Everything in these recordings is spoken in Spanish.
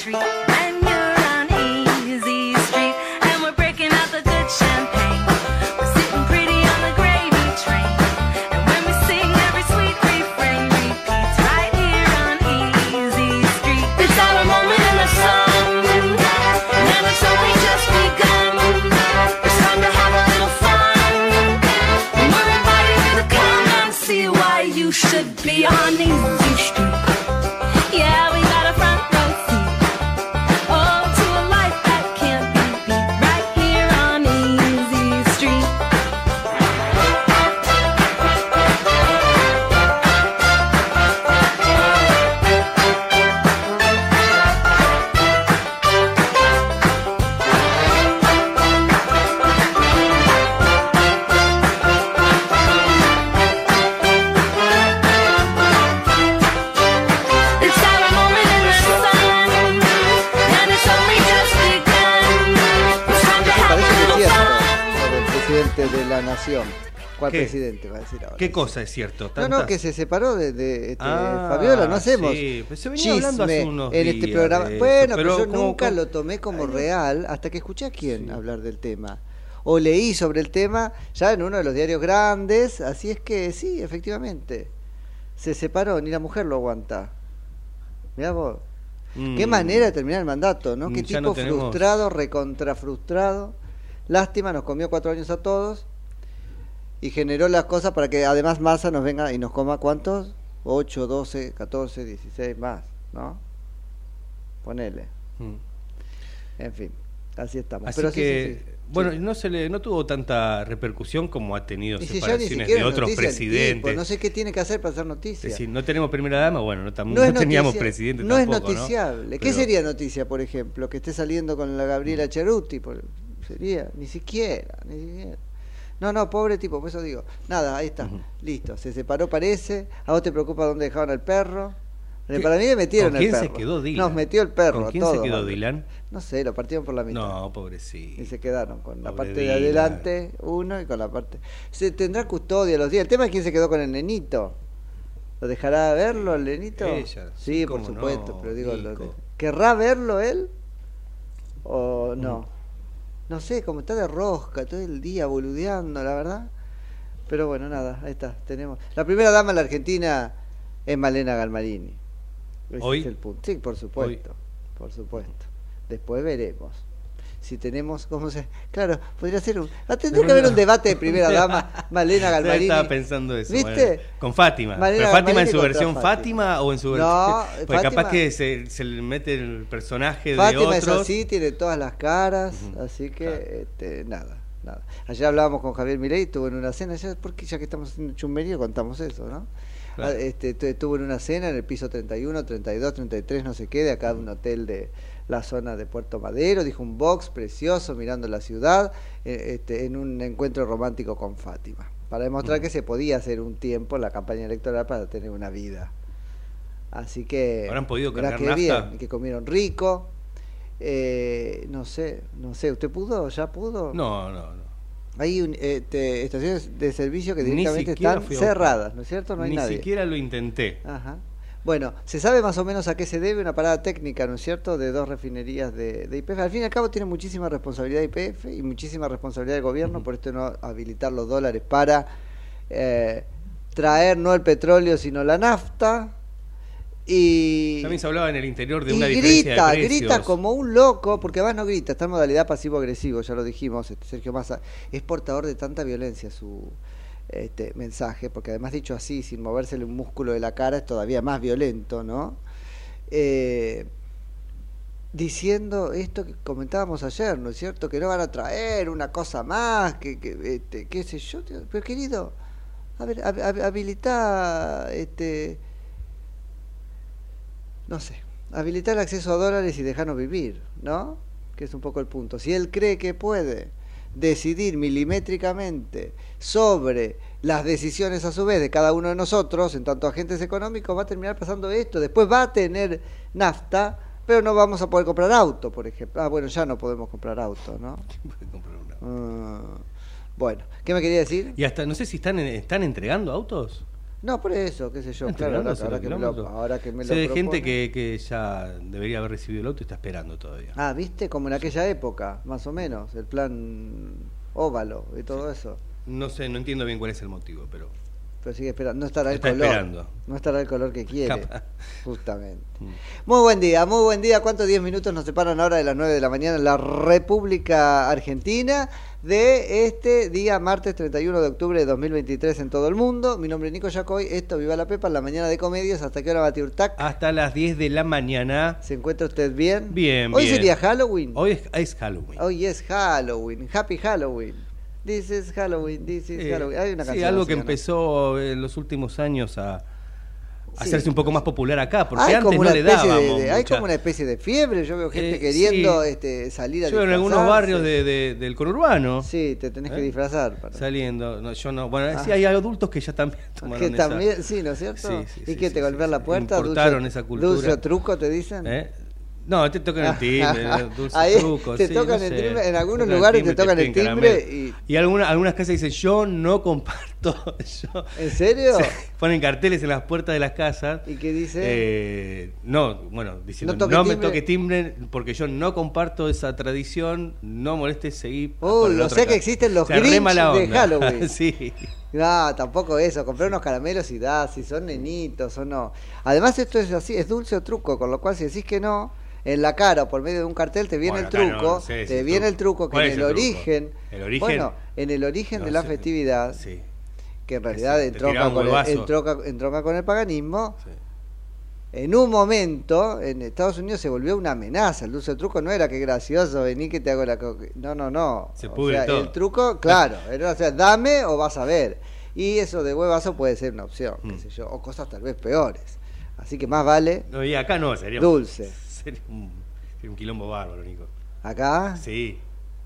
street. Decir ahora? ¿Qué cosa es cierto? No, no, ¿Tantas? que se separó de, de, este, Ah, Fabiola, no hacemos sí, pues se venía hablando hace chisme unos en este días programa. Bueno, pero, pero yo como- nunca como- lo tomé como real hasta que escuché a quién hablar del tema. O leí sobre el tema ya en uno de los diarios grandes, así es que sí, efectivamente. Se separó, ni la mujer lo aguanta. Mirá vos. Qué Mm. manera de terminar el mandato, ¿no? Qué ya tipo no tenemos- frustrado, recontra frustrado. Lástima, nos comió cuatro años a todos. Y generó las cosas para que además Massa nos venga y nos coma cuántos? 8, 12, 14, 16 más, ¿no? Ponele. Mm. En fin, así estamos. Así Pero que, sí, sí. bueno, Sí. no se le, no tuvo tanta repercusión como ha tenido Y si separaciones de es otros presidentes. tipo, no sé qué tiene que hacer para hacer Es noticia. decir, no tenemos primera dama, bueno, no, tam- No es no teníamos noticia- presidente no tampoco, es noticiable. ¿Qué Pero- sería noticia, por ejemplo? Que esté saliendo con la Gabriela Cheruti. por- sería, ni siquiera, ni siquiera. No, no, pobre tipo, por eso digo. Nada, ahí está, listo. Se separó, parece. ¿A vos te preocupa dónde dejaron al perro? ¿Qué? Para mí me metieron ¿Con el quién perro. se quedó Dylan? Nos metió el perro. ¿Con quién se todos, quedó. Dylan? No sé, lo partieron por la mitad. No, pobrecito. Y se quedaron con la parte de adelante uno y con la parte. Se tendrá custodia los días. El tema es quién se quedó con el nenito. ¿Lo dejará verlo el nenito? Ella, sí, por supuesto, no, pero digo, lo ¿querrá verlo él? ¿O no? No sé, como está de rosca todo el día boludeando, la verdad. Pero bueno, nada, ahí está, tenemos. La primera dama de la Argentina es Malena Galmarini. Ese ¿Hoy? es el punto. Sí, por supuesto, por supuesto. Después veremos. Si tenemos, ¿cómo se...? Claro, podría ser un... ah, Tendría que haber un debate de primera dama, Malena Ya Galmarini. Estaba pensando eso. ¿Viste? bueno, con Fátima. Malena ¿Pero Fátima en su versión Fátima. Fátima. o en su No, versión.? Porque Fátima- capaz que se, se le mete el personaje de Fátima es otros. así, tiene todas las caras, así que, este, nada. nada. Ayer hablábamos con Javier Milei, estuvo en una cena, ya, porque ya que estamos haciendo chumberío contamos eso, ¿no? Claro. Ah, Este, tu- estuvo en una cena en el piso 31, 32, 33, no sé qué, de acá de un hotel de la zona de Puerto Madero, dijo un box precioso mirando la ciudad, eh, este, en un encuentro romántico con Fátima, para demostrar que se podía hacer un tiempo en la campaña electoral para tener una vida. Así que... ¿Habrán podido cargar bien, y que comieron rico. Eh, no sé, no sé, ¿usted pudo? ¿Ya pudo? No, no, no. Hay un, este, estaciones de servicio que directamente están cerradas, ¿no es cierto? No hay Ni nadie. siquiera lo intenté. Ajá. Bueno, se sabe más o menos a qué se debe una parada técnica, ¿no es cierto?, de dos refinerías de, de IPF. Al fin y al cabo tiene muchísima responsabilidad IPF y muchísima responsabilidad del gobierno, por esto no habilitar los dólares para eh, traer no el petróleo, sino la nafta. Y, También se hablaba en el interior de y una diferencia grita, de precios. grita como un loco, porque además no grita, está en modalidad pasivo-agresivo, ya lo dijimos, este, Sergio Massa es portador de tanta violencia su este, mensaje, porque además dicho así, sin movérsele un músculo de la cara, es todavía más violento, ¿no? Eh, diciendo esto que comentábamos ayer, ¿no es cierto? Que no van a traer una cosa más, que, que este, qué sé yo, pero querido, a ver, hab- hab- habilita, este, no sé, habilitar el acceso a dólares y dejarnos vivir, ¿no? Que es un poco el punto. Si él cree que puede decidir milimétricamente sobre las decisiones a su vez de cada uno de nosotros, en tanto agentes económicos, va a terminar pasando esto. Después va a tener nafta, pero no vamos a poder comprar auto, por ejemplo. Ah, bueno, ya no podemos comprar auto, ¿no? Ah, bueno, ¿qué me quería decir? Y hasta, no sé si están, están entregando autos. No, por eso, qué sé yo. Claro, ahora, ahora que me lo, ahora que me Sé de gente que, que ya debería haber recibido el auto y está esperando todavía. Ah, ¿viste? Como en aquella época, más o menos, el plan óvalo y todo eso. No sé, no entiendo bien cuál es el motivo, pero Pero sigue esperando, no estará el Está color. esperando. No estará el color que quiere, Capaz. justamente. Mm. Muy buen día, muy buen día. ¿Cuántos 10 minutos nos separan ahora de las 9 de la mañana en la República Argentina de este día martes 31 de octubre de 2023 en todo el mundo? Mi nombre es Nico Yacoy, esto Viva la Pepa, en la mañana de comedias. ¿Hasta qué hora va Urtac? hasta las 10 de la mañana. ¿Se encuentra usted bien? Bien, Hoy bien. sería Halloween. Hoy es, es Halloween. Hoy es Halloween. Happy Halloween. This is Halloween, this is Eh, Halloween. Hay una sí, canción algo así, que empezó en los últimos años a, Sí. hacerse un poco más popular acá, porque hay antes no le dábamos. de, de- hay mucha- como una especie de fiebre. Yo veo gente Eh, queriendo sí. este, salir a Yo en algunos barrios de, de- del conurbano. Sí, te tenés que ¿Eh? disfrazar. para- Saliendo. No, yo no. Bueno, Ah. sí hay adultos que ya también tomaron que esa- también, sí, ¿no es cierto? Sí, sí, ¿Y que te golpean la puerta? Importaron dulce, esa cultura. Dulce o truco te dicen. ¿Eh? No, te tocan el timbre, dulce Ahí truco. te sí, tocan no el sé. timbre, en algunos Tocan lugares timbre, te tocan el timbre y, alguna- algunas casas dicen yo no comparto. yo- ¿En serio? Sí, ponen carteles en las puertas de las casas. ¿Y qué dice? Eh, no, bueno, diciendo No me timbre". toque timbre porque yo no comparto esa tradición, no molestes, seguí. Oh, la o sea que existen los O sea, Grinch de. Halloween. sí. No, tampoco eso, comprar unos caramelos y da, si son nenitos o no. Además esto es así, es dulce o truco, con lo cual si decís que no, en la cara o por medio de un cartel te viene Bueno, el truco, no sé si te viene el truco. que ¿Cuál en el, origen, ¿El origen? bueno, en el origen No de la sé. festividad, Sí. que en realidad entronca con, el, entronca, entronca con el paganismo, Sí. En un momento en Estados Unidos se volvió una amenaza. El dulce truco no era que gracioso, vení que te hago la... co-". No, no, no. Se O pudre sea, todo. El truco, claro, era, o sea, dame o vas a ver. Y eso de huevazo puede ser una opción, qué Mm. sé yo, o cosas tal vez peores. Así que más vale No, y acá no, sería Dulce. Sería un, sería un quilombo bárbaro, Nico. acá. Sí.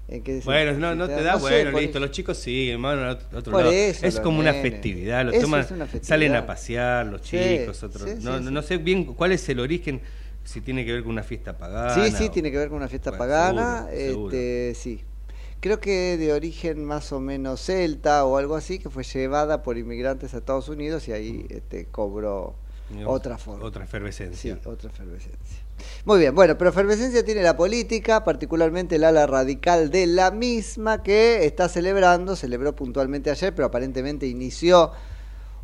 ¿En qué Bueno, no, no te da, bueno, listo, los chicos sí, hermano, otro lado. eso, es los como una festividad, lo Eso toman, es una festividad. salen a pasear los Sí, chicos, otros. sí, no, sí, sé bien cuál es el origen, si tiene que ver con una fiesta pagana. Sí, sí, o- tiene que ver con una fiesta Bueno, pagana. seguro, seguro. este, sí. Creo que de origen más o menos celta o algo así, que fue llevada por inmigrantes a Estados Unidos y ahí este, cobró otra forma. Otra Sí, efervescencia. otra efervescencia. Muy bien, bueno, pero efervescencia tiene la política, particularmente el ala radical de la misma que está celebrando, celebró puntualmente ayer, pero aparentemente inició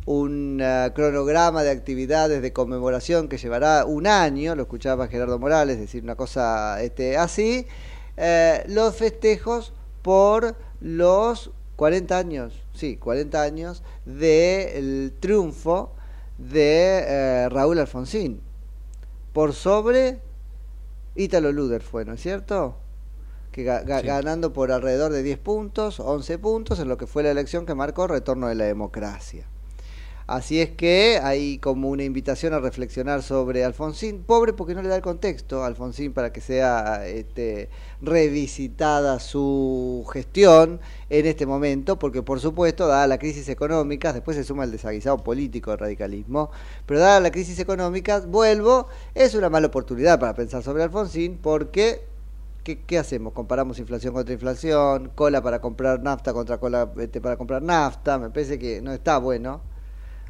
un eh, cronograma de actividades de conmemoración que llevará un año, lo escuchaba Gerardo Morales decir una cosa este, así, eh, los festejos por los 40 años, sí, 40 años del triunfo de eh, Raúl Alfonsín por sobre Ítalo Luder fue, ¿no es cierto? que ga- ga- Sí. ganando por alrededor de 10 puntos, 11 puntos, en lo que fue la elección que marcó retorno de la democracia. Así es que hay como una invitación a reflexionar sobre Alfonsín, pobre porque no le da el contexto a Alfonsín para que sea este, revisitada su gestión en este momento, porque por supuesto, dada la crisis económica, después se suma el desaguisado político del radicalismo, pero dada la crisis económica, vuelvo, es una mala oportunidad para pensar sobre Alfonsín, porque ¿Qué, hacemos? Comparamos inflación contra inflación, cola para comprar nafta contra cola este, para comprar nafta, me parece que no está bueno.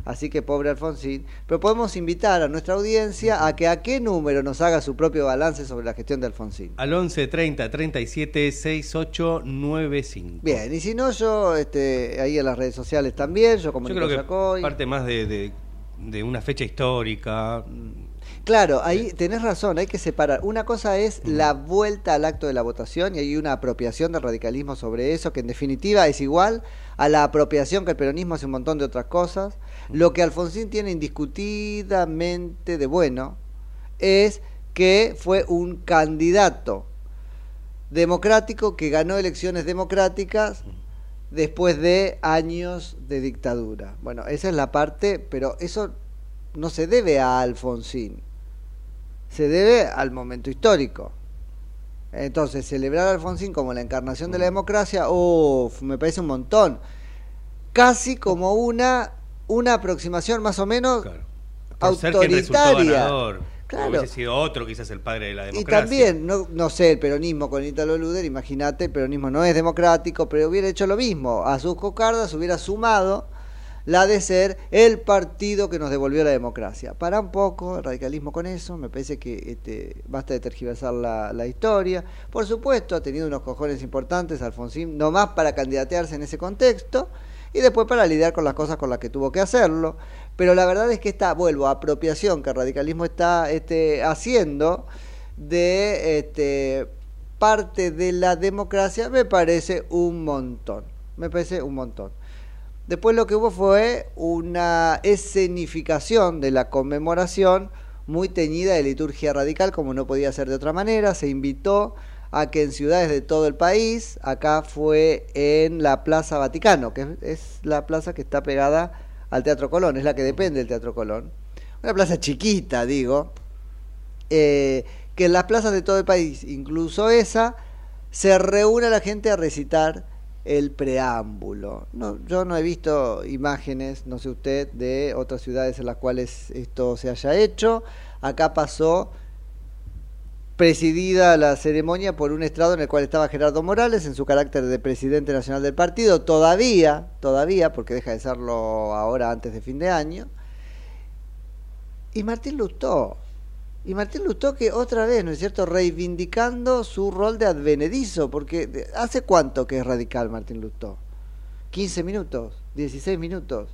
Así que pobre Alfonsín. Pero podemos invitar a nuestra audiencia a que a qué número nos haga su propio balance sobre la gestión de Alfonsín. Al 11 30 37 68 95. Bien, y si no, yo este, ahí en las redes sociales también, yo como Yo creo que Yacoy. parte más de, de, de una fecha histórica. Claro, ahí tenés razón, hay que separar. Una cosa es la vuelta al acto de la votación y hay una apropiación del radicalismo sobre eso, que en definitiva es igual a la apropiación que el peronismo hace un montón de otras cosas. Lo que Alfonsín tiene indiscutidamente de bueno es que fue un candidato democrático que ganó elecciones democráticas después de años de dictadura. Bueno, esa es la parte, pero eso no se debe a Alfonsín, se debe al momento histórico. Entonces, celebrar a Alfonsín como la encarnación de la democracia, me parece un montón. Casi como una, una aproximación más o menos autoritaria. Claro. Hubiese sido otro, quizás el padre de la Y democracia. también, no, no sé, el peronismo con Ítalo Luder, imagínate, el peronismo no es democrático, pero hubiera hecho lo mismo. A sus cocardas hubiera sumado la de ser el partido que nos devolvió la democracia. Para un poco el radicalismo con eso, me parece que este, basta de tergiversar la, historia. Por supuesto, ha tenido unos cojones importantes Alfonsín, no más para candidatearse en ese contexto, y después para lidiar con las cosas con las que tuvo que hacerlo. Pero la verdad es que esta, vuelvo, apropiación que el radicalismo está este, haciendo de este, parte de la democracia me parece un montón. Me parece un montón. Después lo que hubo fue una escenificación de la conmemoración muy teñida de liturgia radical, como no podía ser de otra manera. Se invitó a que en ciudades de todo el país, acá fue en la Plaza Vaticano, que es, la plaza que está pegada al Teatro Colón, es la que depende del Teatro Colón. Una plaza chiquita, digo, eh, que en las plazas de todo el país, incluso esa, se reúne la gente a recitar el preámbulo. No, yo no he visto imágenes, no sé usted, de otras ciudades en las cuales esto se haya hecho. Acá pasó presidida la ceremonia por un estrado en el cual estaba Gerardo Morales en su carácter de presidente nacional del partido, todavía, todavía, porque deja de serlo ahora antes de fin de año, y Martín Lustó. Y Martín Lustó que otra vez, ¿no es cierto?, reivindicando su rol de advenedizo, porque ¿hace cuánto que es radical Martín Lustó? 15 minutos, 16 minutos.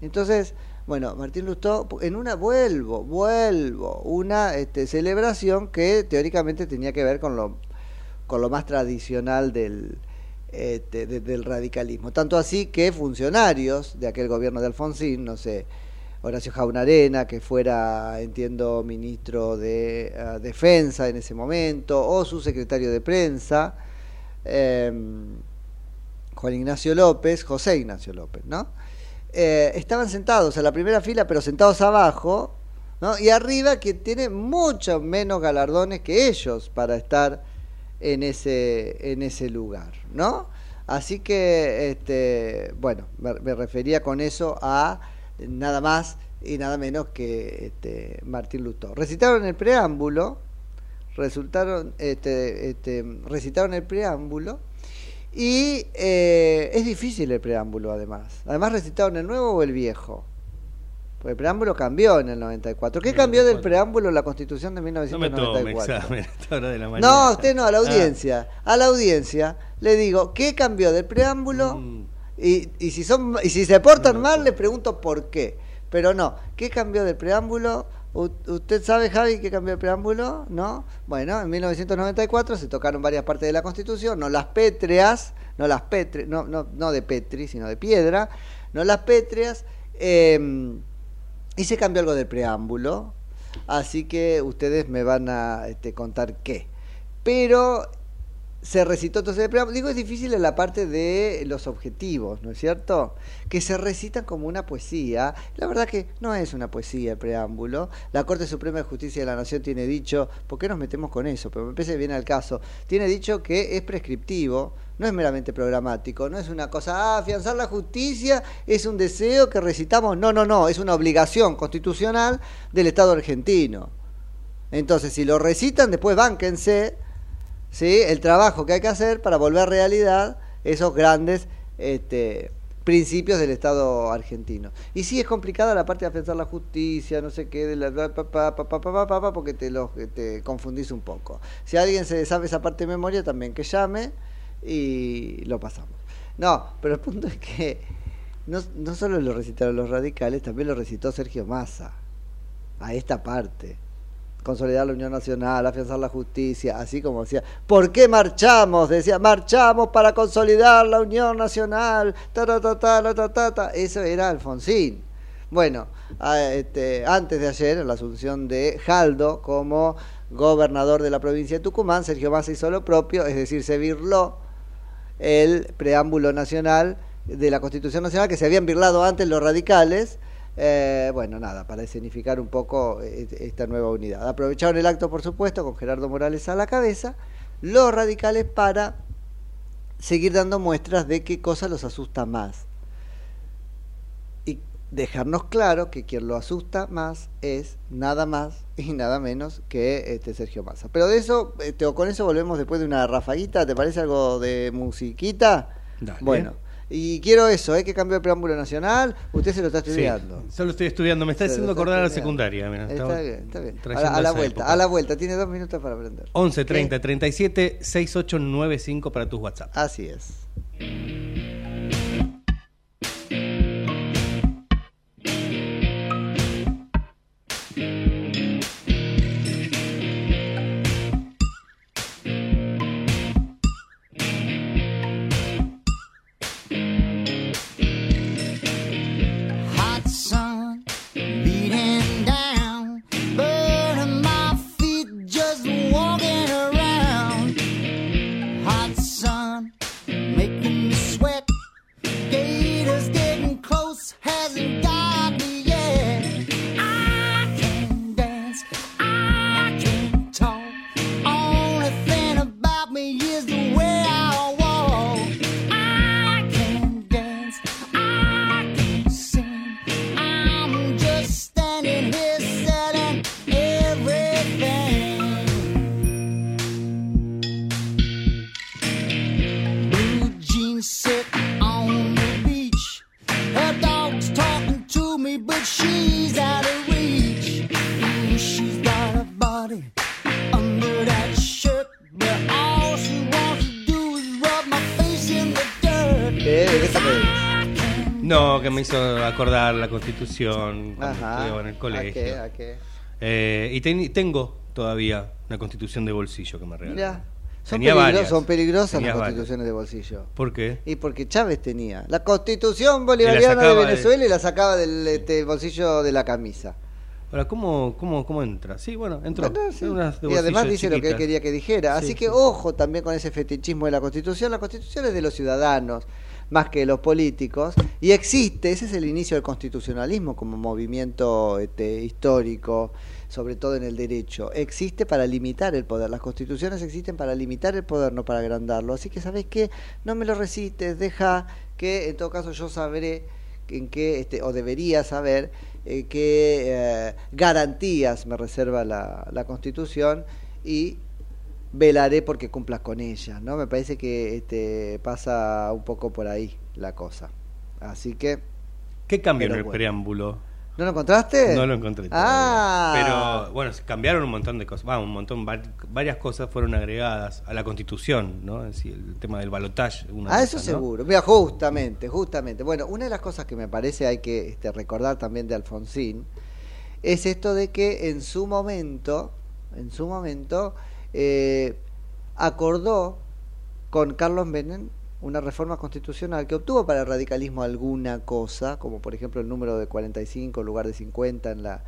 Entonces, bueno, Martín Lustó, en una, vuelvo, vuelvo, una este, celebración que teóricamente tenía que ver con lo, con lo más tradicional del, este, de- del radicalismo. Tanto así que funcionarios de aquel gobierno de Alfonsín, no sé, Horacio Jaunarena, que fuera, entiendo, ministro de ah, Defensa en ese momento, o su secretario de prensa, em, Juan Ignacio López, José Ignacio López, ¿no? Eh, estaban sentados en la primera fila, pero sentados abajo, ¿no? Y arriba que tiene mucho menos galardones que ellos para estar en ese, en ese lugar, ¿no? Así que, este, bueno, me refería con eso a nada más y nada menos que este, Martín Lutó. Recitaron el preámbulo, resultaron, este, este, recitaron el preámbulo y eh, es difícil el preámbulo además. Además recitaron el nuevo o el viejo. Porque el preámbulo cambió en el 94. ¿Qué cambió del preámbulo la Constitución de No me 1994? examen de la mañana. No, usted no, a la Ah, audiencia. A la audiencia le digo, ¿qué cambió del preámbulo? Mm. Y, y si son y si se portan mal, les pregunto por qué. Pero no, ¿qué cambió del preámbulo? ¿Usted sabe, Javi, qué cambió el preámbulo? ¿No? Bueno, en 1994 se tocaron varias partes de la Constitución, no las pétreas, no las pétreas, no, no, no de Petri, sino de piedra, no las pétreas, eh, y se cambió algo del preámbulo, así que ustedes me van a este, contar qué. Pero se recitó entonces preámbulo. Digo, es difícil en la parte de los objetivos, ¿no es cierto? Que se recitan como una poesía. La verdad que no es una poesía el preámbulo. La Corte Suprema de Justicia de la Nación tiene dicho, ¿por qué nos metemos con eso? Pero me parece bien al caso. Tiene dicho que es prescriptivo, no es meramente programático, no es una cosa, ah, afianzar la justicia es un deseo que recitamos. No, no, no, es una obligación constitucional del Estado argentino. Entonces, si lo recitan, después bánquense ¿sí? el trabajo que hay que hacer para volver realidad esos grandes este, principios del Estado argentino. Y sí es complicada la parte de pensar la justicia, no sé qué, de la, pa, pa, pa, porque te, lo, te confundís un poco. Si alguien se sabe esa parte de memoria, también que llame y lo pasamos. No, pero el punto es que no, no solo lo recitaron los radicales, también lo recitó Sergio Massa, a esta parte consolidar la Unión Nacional, afianzar la justicia, así como decía, ¿por qué marchamos? Decía, marchamos para consolidar la Unión Nacional, ta ta ta ta ta ta, ta. eso era Alfonsín. Bueno, este, antes de ayer, en la asunción de Jaldo como gobernador de la provincia de Tucumán, Sergio Massa hizo lo propio, es decir, se virló el preámbulo nacional de la Constitución Nacional que se habían birlado antes los radicales, eh, bueno, nada, para escenificar un poco eh, esta nueva unidad. Aprovecharon el acto, por supuesto, con Gerardo Morales a la cabeza, los radicales para seguir dando muestras de qué cosa los asusta más. Y dejarnos claro que quien lo asusta más es nada más y nada menos que este Sergio Massa. Pero de eso, este, o con eso volvemos después de una rafaguita, ¿te parece algo de musiquita? Dale. Bueno. Y quiero eso, ¿eh? que cambio el preámbulo nacional. Usted se lo está estudiando. Sí, solo estoy estudiando. Me está Se haciendo acordar a la secundaria. mira, Está bien, está bien. A la, a la esa vuelta, época. a la vuelta. Tiene dos minutos para aprender. 11 30 ¿Qué? 37 6895 para tus WhatsApp. Así es. No, que me hizo acordar la constitución cuando Ajá. estudiaba en el colegio. ¿A qué? ¿A qué? Eh, y ten- tengo todavía una constitución de bolsillo que me regalaron. Son, Tenía peligro- varias. son peligrosas Tenía las varias. constituciones de bolsillo. ¿Por qué? Y porque Chávez tenía la constitución bolivariana de Venezuela y la sacaba del este, bolsillo de la camisa. Ahora, ¿cómo, cómo, cómo entra? Sí, bueno, entró. Sí. Unas de Y además dice lo que él quería que dijera. Sí, Así que sí. ojo también con ese fetichismo de la Constitución. La Constitución es de los ciudadanos más que los políticos. Y existe, ese es el inicio del constitucionalismo como movimiento este, histórico, sobre todo en el derecho. Existe para limitar el poder. Las constituciones existen para limitar el poder, no para agrandarlo. Así que, ¿sabes qué? No me lo recites, deja que en todo caso yo sabré en qué, este, o debería saber eh, qué eh, garantías me reserva la Constitución y velaré porque cumplas con ella, ¿no? Me parece que este, pasa un poco por ahí la cosa. Así que, ¿Qué cambio en el bueno. preámbulo? ¿no lo encontraste? No lo encontré. Ah, Pero bueno, cambiaron un montón de cosas. Va, un montón, va- varias cosas fueron agregadas a la Constitución, ¿no? Es decir, el tema del balotaje. Ah, de eso esas, ¿no? seguro. Mira, justamente, justamente. Bueno, una de las cosas que me parece hay que este, recordar también de Alfonsín es esto de que en su momento, en su momento, eh, acordó con Carlos Menem una reforma constitucional que obtuvo para el radicalismo alguna cosa, como por ejemplo el número de 45 en lugar de 50 en la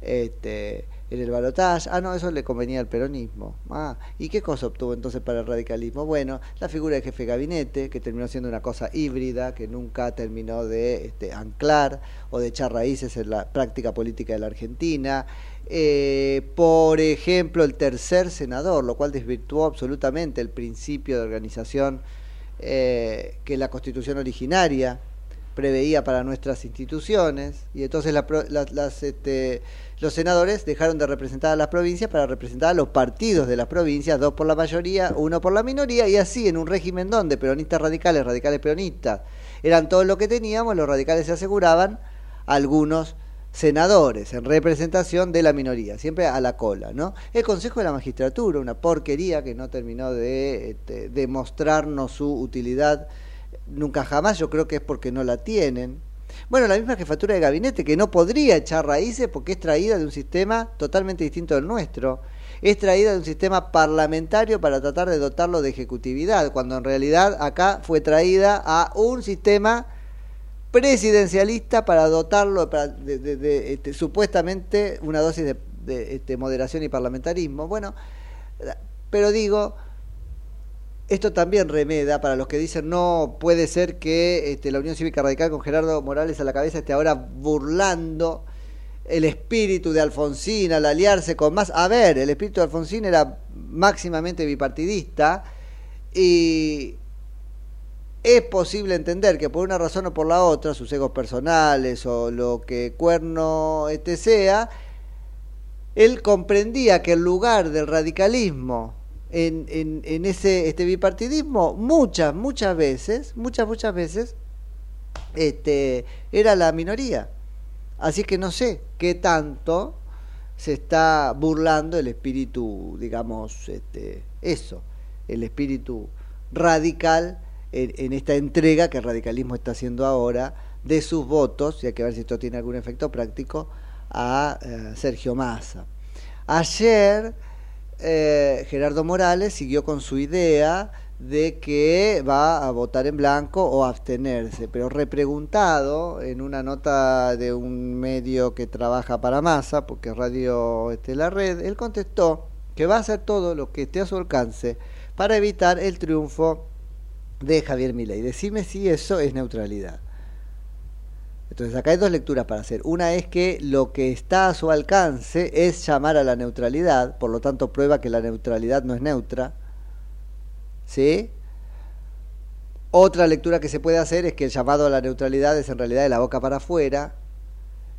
este, en el balotaje. Ah, no, eso le convenía al peronismo. Ah, ¿y qué cosa obtuvo entonces para el radicalismo? Bueno, la figura de jefe de gabinete, que terminó siendo una cosa híbrida, que nunca terminó de este, anclar o de echar raíces en la práctica política de la Argentina. Eh, por ejemplo, el tercer senador, lo cual desvirtuó absolutamente el principio de organización eh, que la constitución originaria preveía para nuestras instituciones y entonces la la- las, este, los senadores dejaron de representar a las provincias para representar a los partidos de las provincias, dos por la mayoría, uno por la minoría, y así en un régimen donde peronistas radicales, radicales peronistas, eran todo lo que teníamos, los radicales se aseguraban algunos senadores en representación de la minoría, siempre a la cola, ¿no? El Consejo de la Magistratura, una porquería que no terminó de este, demostrarnos su utilidad nunca jamás, yo creo que es porque no la tienen. Bueno, la misma jefatura de gabinete que no podría echar raíces porque es traída de un sistema totalmente distinto del nuestro. Es traída de un sistema parlamentario para tratar de dotarlo de ejecutividad, cuando en realidad acá fue traída a un sistema presidencialista para dotarlo para de, este, supuestamente una dosis de, de, este, moderación y parlamentarismo. Bueno, pero digo, esto también remeda para los que dicen no puede ser que este, la Unión Cívica Radical con Gerardo Morales a la cabeza esté ahora burlando el espíritu de Alfonsín al aliarse con más. A ver, el espíritu de Alfonsín era máximamente bipartidista y es posible entender que por una razón o por la otra, sus egos personales o lo que cuerno este sea, él comprendía que el lugar del radicalismo en, en, ese este bipartidismo muchas, muchas veces, muchas, muchas veces, este, era la minoría. Así que no sé qué tanto se está burlando el espíritu, digamos, este, eso, el espíritu radical en, en esta entrega que el radicalismo está haciendo ahora de sus votos, y hay que ver si esto tiene algún efecto práctico, a eh, Sergio Massa. Ayer eh, Gerardo Morales siguió con su idea de que va a votar en blanco o abstenerse, pero repreguntado en una nota de un medio que trabaja para Massa, porque Radio este, La Red, él contestó que va a hacer todo lo que esté a su alcance para evitar el triunfo de Javier Milei. Decime si eso es neutralidad. Entonces acá hay dos lecturas para hacer. Una es que lo que está a su alcance es llamar a la neutralidad, por lo tanto prueba que la neutralidad no es neutra. ¿Sí? Otra lectura que se puede hacer es que el llamado a la neutralidad es en realidad de la boca para afuera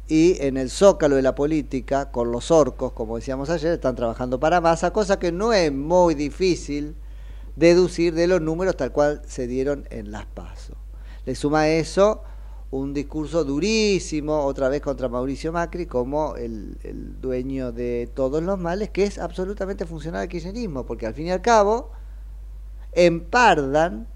y en el zócalo de la política, con los orcos, como decíamos ayer, están trabajando para masa, cosa que no es muy difícil deducir de los números tal cual se dieron en las pasos. Le suma eso un discurso durísimo, otra vez contra Mauricio Macri, como el, dueño de todos los males, que es absolutamente funcional al kirchnerismo, porque al fin y al cabo empardan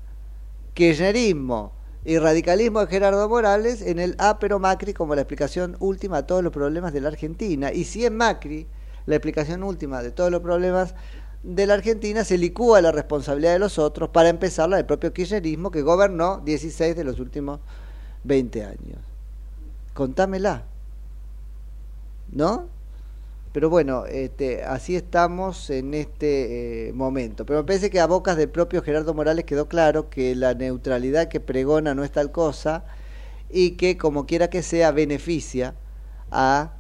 kirchnerismo y radicalismo de Gerardo Morales en el ápero Macri como la explicación última a todos los problemas de la Argentina. Y si en Macri la explicación última de todos los problemas de la Argentina se licúa la responsabilidad de los otros, para empezar la del propio kirchnerismo que gobernó 16 de los últimos 20 años. Contámela. ¿No? Pero bueno, este, así estamos en este eh, momento. Pero me parece que a bocas del propio Gerardo Morales quedó claro que la neutralidad que pregona no es tal cosa y que como quiera que sea beneficia a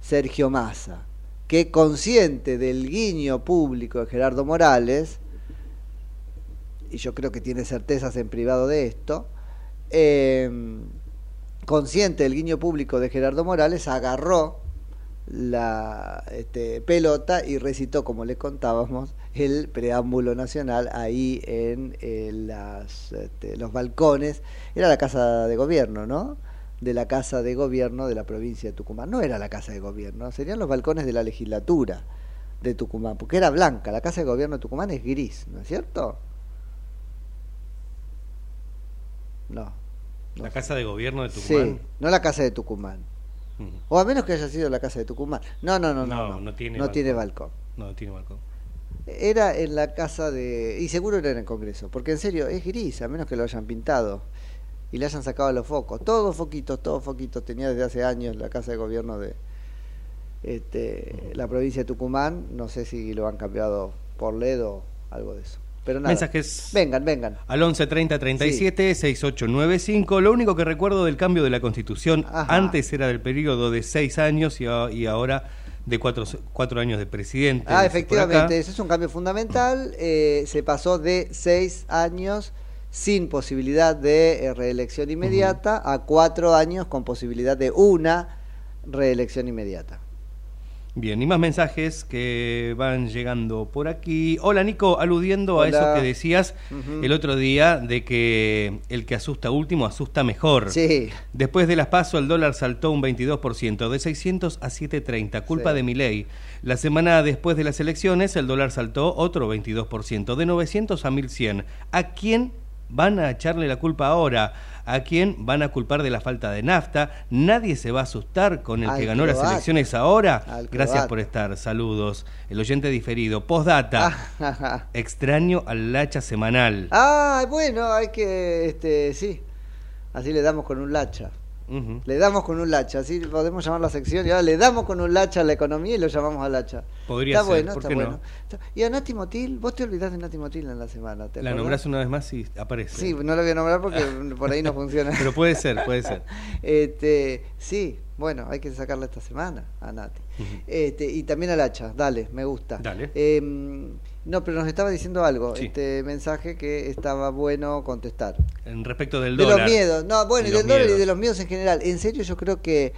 Sergio Massa, que consciente del guiño público de Gerardo Morales, y yo creo que tiene certezas en privado de esto, eh, consciente del guiño público de Gerardo Morales, agarró la este, pelota y recitó, como les contábamos, el preámbulo nacional ahí en, eh, las, este, los balcones. Era la casa de gobierno, ¿no? De la casa de gobierno de la provincia de Tucumán. No era la casa de gobierno, serían los balcones de la legislatura de Tucumán, porque era blanca. La casa de gobierno de Tucumán es gris, ¿no es cierto? No. La casa de gobierno de Tucumán. Sí, no la casa de Tucumán. O a menos que haya sido la casa de Tucumán. No, no, no, no. No, No, no tiene no balcón. tiene balcón. No, tiene balcón. Era en la casa de... Y seguro era en el Congreso, porque en serio es gris, a menos que lo hayan pintado y le hayan sacado los focos. Todos foquitos, todos foquitos tenía desde hace años la casa de gobierno de, este, la provincia de Tucumán. No sé si lo han cambiado por LED o algo de eso. Pero nada. Mensajes. Vengan, vengan. Al 11 30 37 6895. Lo único que recuerdo del cambio de la constitución, Ajá. antes era del periodo de seis años y, ahora de cuatro, cuatro años de presidente. Ah, efectivamente, ese es un cambio fundamental. eh, se pasó de seis años sin posibilidad de eh, reelección inmediata a cuatro años con posibilidad de una reelección inmediata. Bien, y más mensajes que van llegando por aquí. Hola Nico, aludiendo a eso que decías el otro día de que el que asusta último asusta mejor. Sí. Después de las paso el dólar saltó un 22%, de 600 a 730, culpa Sí. de mi ley. La semana después de las elecciones el dólar saltó otro 22%, de 900 a 1100. ¿A quién van a echarle la culpa ahora? ¿A quién van a culpar de la falta de nafta? Nadie se va a asustar con el Al que ganó las elecciones ahora. Al Gracias por estar. Saludos. El oyente diferido. Postdata. Ah, Extraño al lacha semanal. Ah, bueno, hay que, este, sí, así le damos con un lacha. Le damos con un lacha, así podemos llamar la sección y ahora le damos con un lacha a la economía y lo llamamos al hacha. Podría está ser, bueno, ¿por está qué no? bueno. Está- Y a Nati Motil, vos te olvidás de Nati Motil en la semana. ¿te La nombrás una vez más y aparece. Sí, no lo voy a nombrar porque por ahí no funciona. Pero puede ser, puede ser. Este, sí, bueno, hay que sacarla esta semana a Nati. Este, y también al hacha, dale, me gusta. Dale. Em, no, pero nos estaba diciendo algo, Sí. este mensaje que estaba bueno contestar. En respecto del de dólar. los miedos, no, bueno, y del dólar y de los miedos en general. En serio, yo creo que.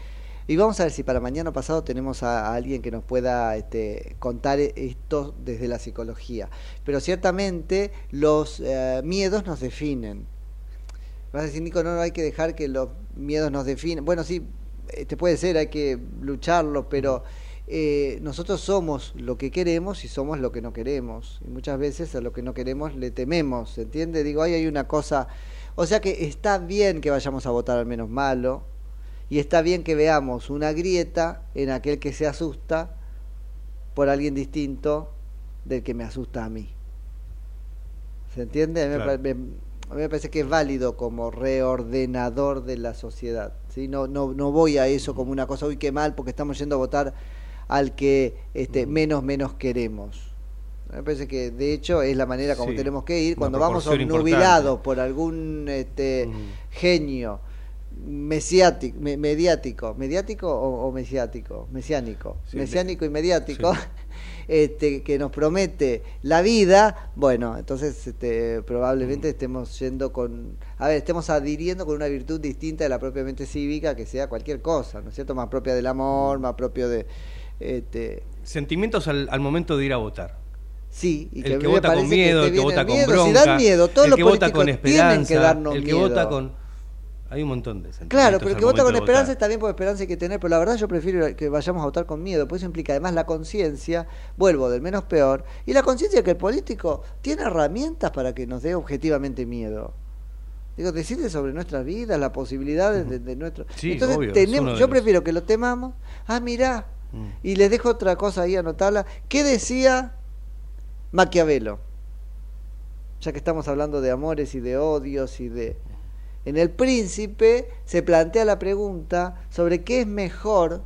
Y vamos a ver si para mañana o pasado tenemos a, a alguien que nos pueda este, contar esto desde la psicología. Pero ciertamente los eh, miedos nos definen. Vas a decir, Nico, no, no hay que dejar que los miedos nos definen. Bueno, sí, este puede ser, hay que lucharlo, pero eh, nosotros somos lo que queremos y somos lo que no queremos. Y muchas veces a lo que no queremos le tememos, ¿se entiende? Digo, ahí hay una cosa. O sea que está bien que vayamos a votar al menos malo, y está bien que veamos una grieta en aquel que se asusta por alguien distinto del que me asusta a mí. ¿Se entiende? A mí, me Claro. me, a mí me parece que es válido como reordenador de la sociedad. ¿sí? No, no, no voy a eso como una cosa, uy, qué mal, porque estamos yendo a votar al que este, menos, menos queremos. Me parece que de hecho es la manera como Sí, tenemos que ir cuando vamos obnubilados por algún este, genio mesiático, me- mediático, mediático o, o mesiático, mesiánico, Sí, mesiánico y mediático, este, que nos promete la vida, bueno, entonces este, probablemente estemos yendo con, a ver, estemos adhiriendo con una virtud distinta de la propiamente cívica, que sea cualquier cosa, ¿no es cierto? Más propia del amor, más propio de, este, Sentimientos al, al momento de ir a votar. sí, y el que vota con miedo, el que vota con bronca, si dan miedo, todos el los que vota políticos con tienen esperanza, que darnos el que miedo. vota con... Hay un montón de sentimientos. Claro, pero el que vota con esperanza está bien porque esperanza hay que tener, pero la verdad yo prefiero que vayamos a votar con miedo, pues eso implica además la conciencia, vuelvo del menos peor, y la conciencia que el político tiene herramientas para que nos dé objetivamente miedo. Digo, decide sobre nuestras vidas, las posibilidades de, de nuestro... Sí, Entonces obvio, tenemos, yo los- prefiero que lo temamos, ah, mirá, Y les dejo otra cosa ahí anotarla, ¿qué decía Maquiavelo? Ya que estamos hablando de amores y de odios y de... En el príncipe se plantea la pregunta sobre qué es mejor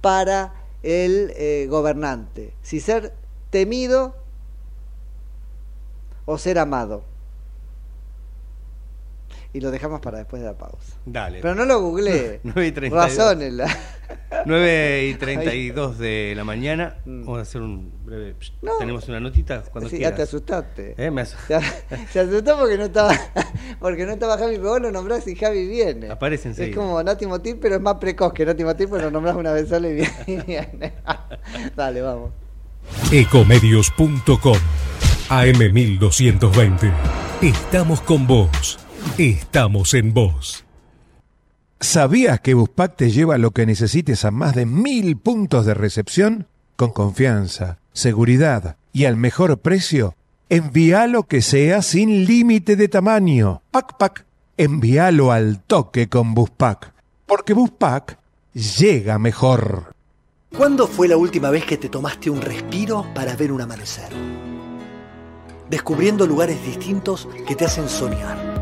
para el eh, gobernante, si ser temido o ser amado. Y lo dejamos para después de la pausa. Dale. Pero no lo googleé. 9 y 32. Razónela. 9 y 32 de la mañana. Vamos a hacer un breve. Mm. No. Tenemos una notita cuando Sí, ya quieras. te asustaste. Eh, me as- Se, asustó porque no estaba porque no estaba Javi, pero vos lo nombrás y Javi viene. Aparece Es enseguida. como Nati Motil, pero es más precoz que Nati Motil, pero lo nombrás una vez sola y viene. Dale, vamos. Ecomedios.com AM1220. Estamos con vos. Estamos en vos. ¿Sabías que Buspack te lleva lo que necesites a más de mil puntos de recepción? Con confianza, seguridad y al mejor precio. Envíalo que sea sin límite de tamaño. Pac Pac, envíalo al toque con Buspack. Porque Buspack llega mejor. ¿Cuándo fue la última vez que te tomaste un respiro para ver un amanecer? Descubriendo lugares distintos que te hacen soñar,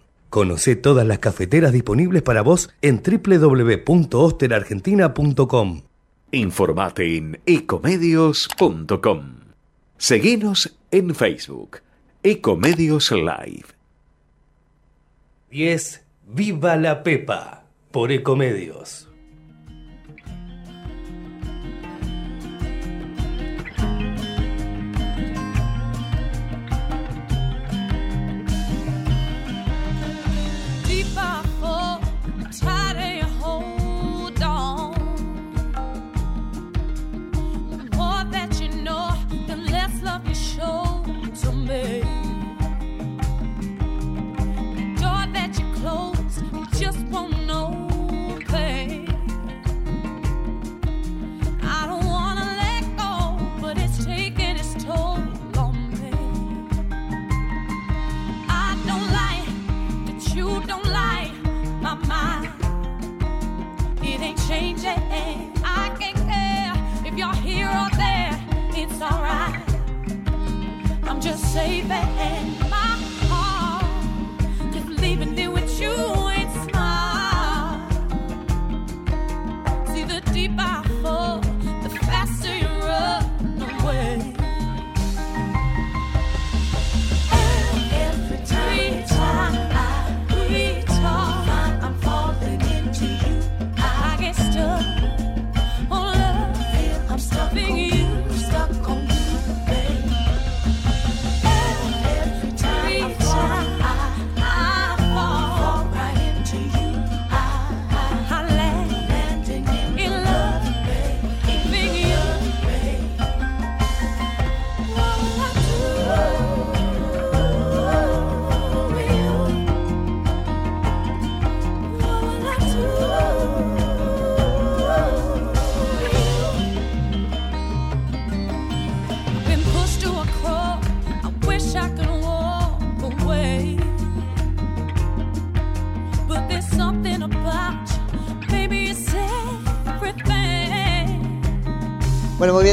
Conoce todas las cafeteras disponibles para vos en www.osterargentina.com. Informate en ecomedios.com. Seguinos en Facebook. Ecomedios Live. 10. Viva la Pepa por Ecomedios. I can't care if you're here or there. It's alright. I'm just saving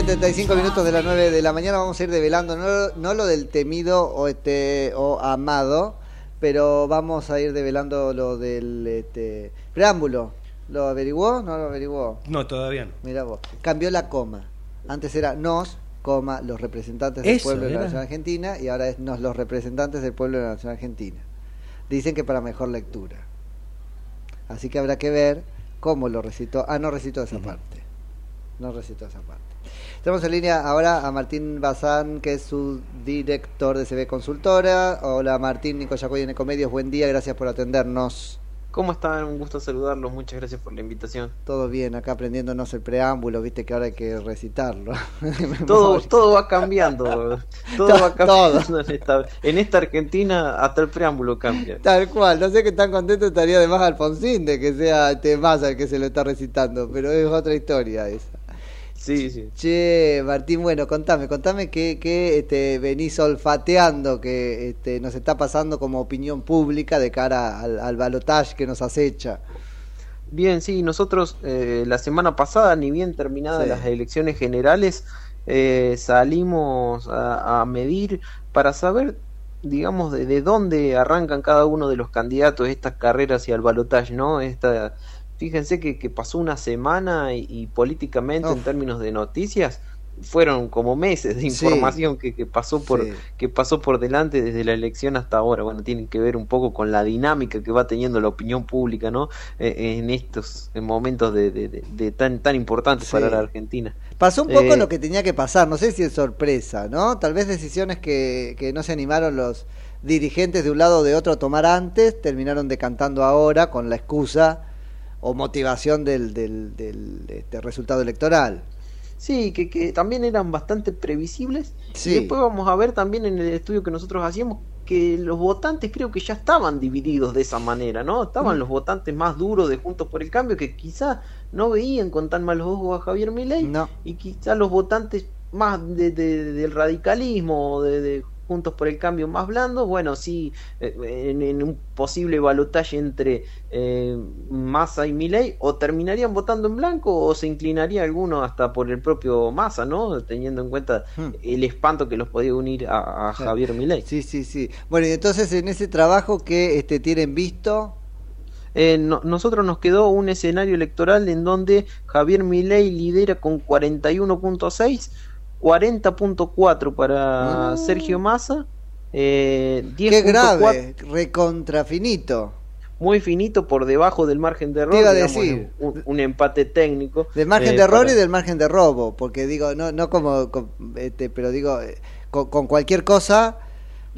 75 minutos de las 9 de la mañana vamos a ir develando, no, no lo del temido o, este, o amado, pero vamos a ir develando lo del este, preámbulo. ¿Lo averiguó? ¿No lo averiguó? No, todavía no. Mira vos. Cambió la coma. Antes era nos, coma, los representantes del pueblo de la Nación Argentina y ahora es nos, los representantes del pueblo de la Nación Argentina. Dicen que para mejor lectura. Así que habrá que ver cómo lo recitó. Ah, no recitó esa parte. No recitó esa parte. Tenemos en línea ahora a Martín Bazán, que es su director de CB Consultora. Hola Martín, Nico Yacoy en Ecomedios, buen día, gracias por atendernos. ¿Cómo están? Un gusto saludarlos, muchas gracias por la invitación. Todo bien, acá aprendiéndonos el preámbulo, viste que ahora hay que recitarlo. Todo, todo va cambiando, todo va cambiando en esta, en esta Argentina, hasta el preámbulo cambia. Tal cual, no sé qué tan contento estaría además Alfonsín de que sea este más el que se lo está recitando, pero es otra historia esa. Sí, sí. Che, Martín, bueno, contame, contame qué, qué este, venís olfateando que este, nos está pasando como opinión pública de cara al, al balotaje que nos acecha. Bien, sí, nosotros eh, la semana pasada, ni bien terminadas Sí. las elecciones generales, eh, salimos a, a medir para saber digamos, de, de dónde arrancan cada uno de los candidatos estas carreras hacia el balotaje, ¿no? Esta, fíjense que, que pasó una semana y, y políticamente en términos de noticias fueron como meses de Sí. información que, que pasó por Sí. que pasó por delante desde la elección hasta ahora. Bueno, tienen que ver un poco con la dinámica que va teniendo la opinión pública, ¿no? Eh, en estos momentos de, de- de- de tan tan importantes Sí. para la Argentina. Pasó un poco Eh, lo que tenía que pasar, no sé si es sorpresa, ¿no? Tal vez decisiones que, que no se animaron los dirigentes de un lado o de otro a tomar antes, terminaron decantando ahora con la excusa o motivación del, del, del, este, resultado electoral. Sí, que, que también eran bastante previsibles. Sí. Y después vamos a ver también en el estudio que nosotros hacíamos que los votantes creo que ya estaban divididos de esa manera, ¿no? Estaban Mm. los votantes más duros de Juntos por el Cambio que quizá no veían con tan malos ojos a Javier Milei y quizá los votantes más de, de- del radicalismo de Juntos por el Cambio más blandos, bueno, sí, eh, en, en un posible balotaje entre eh, Massa y Milei, o terminarían votando en blanco o se inclinaría alguno hasta por el propio Massa, ¿no? Teniendo en cuenta el espanto que los podía unir a. Javier Milei. Sí, sí, sí. Bueno, y entonces en ese trabajo que este, tienen visto, Eh, no- nosotros nos quedó un escenario electoral en donde Javier Milei lidera con 41.6, 40.4 para Ah. Sergio Massa, eh, qué 10.4 grave, recontrafinito. muy finito por debajo del margen de error, Te iba a digamos, decir. un, un empate técnico. Del margen eh, de error para- y del margen de robo, porque digo, no, no como, con- este, pero digo, eh, con, con cualquier cosa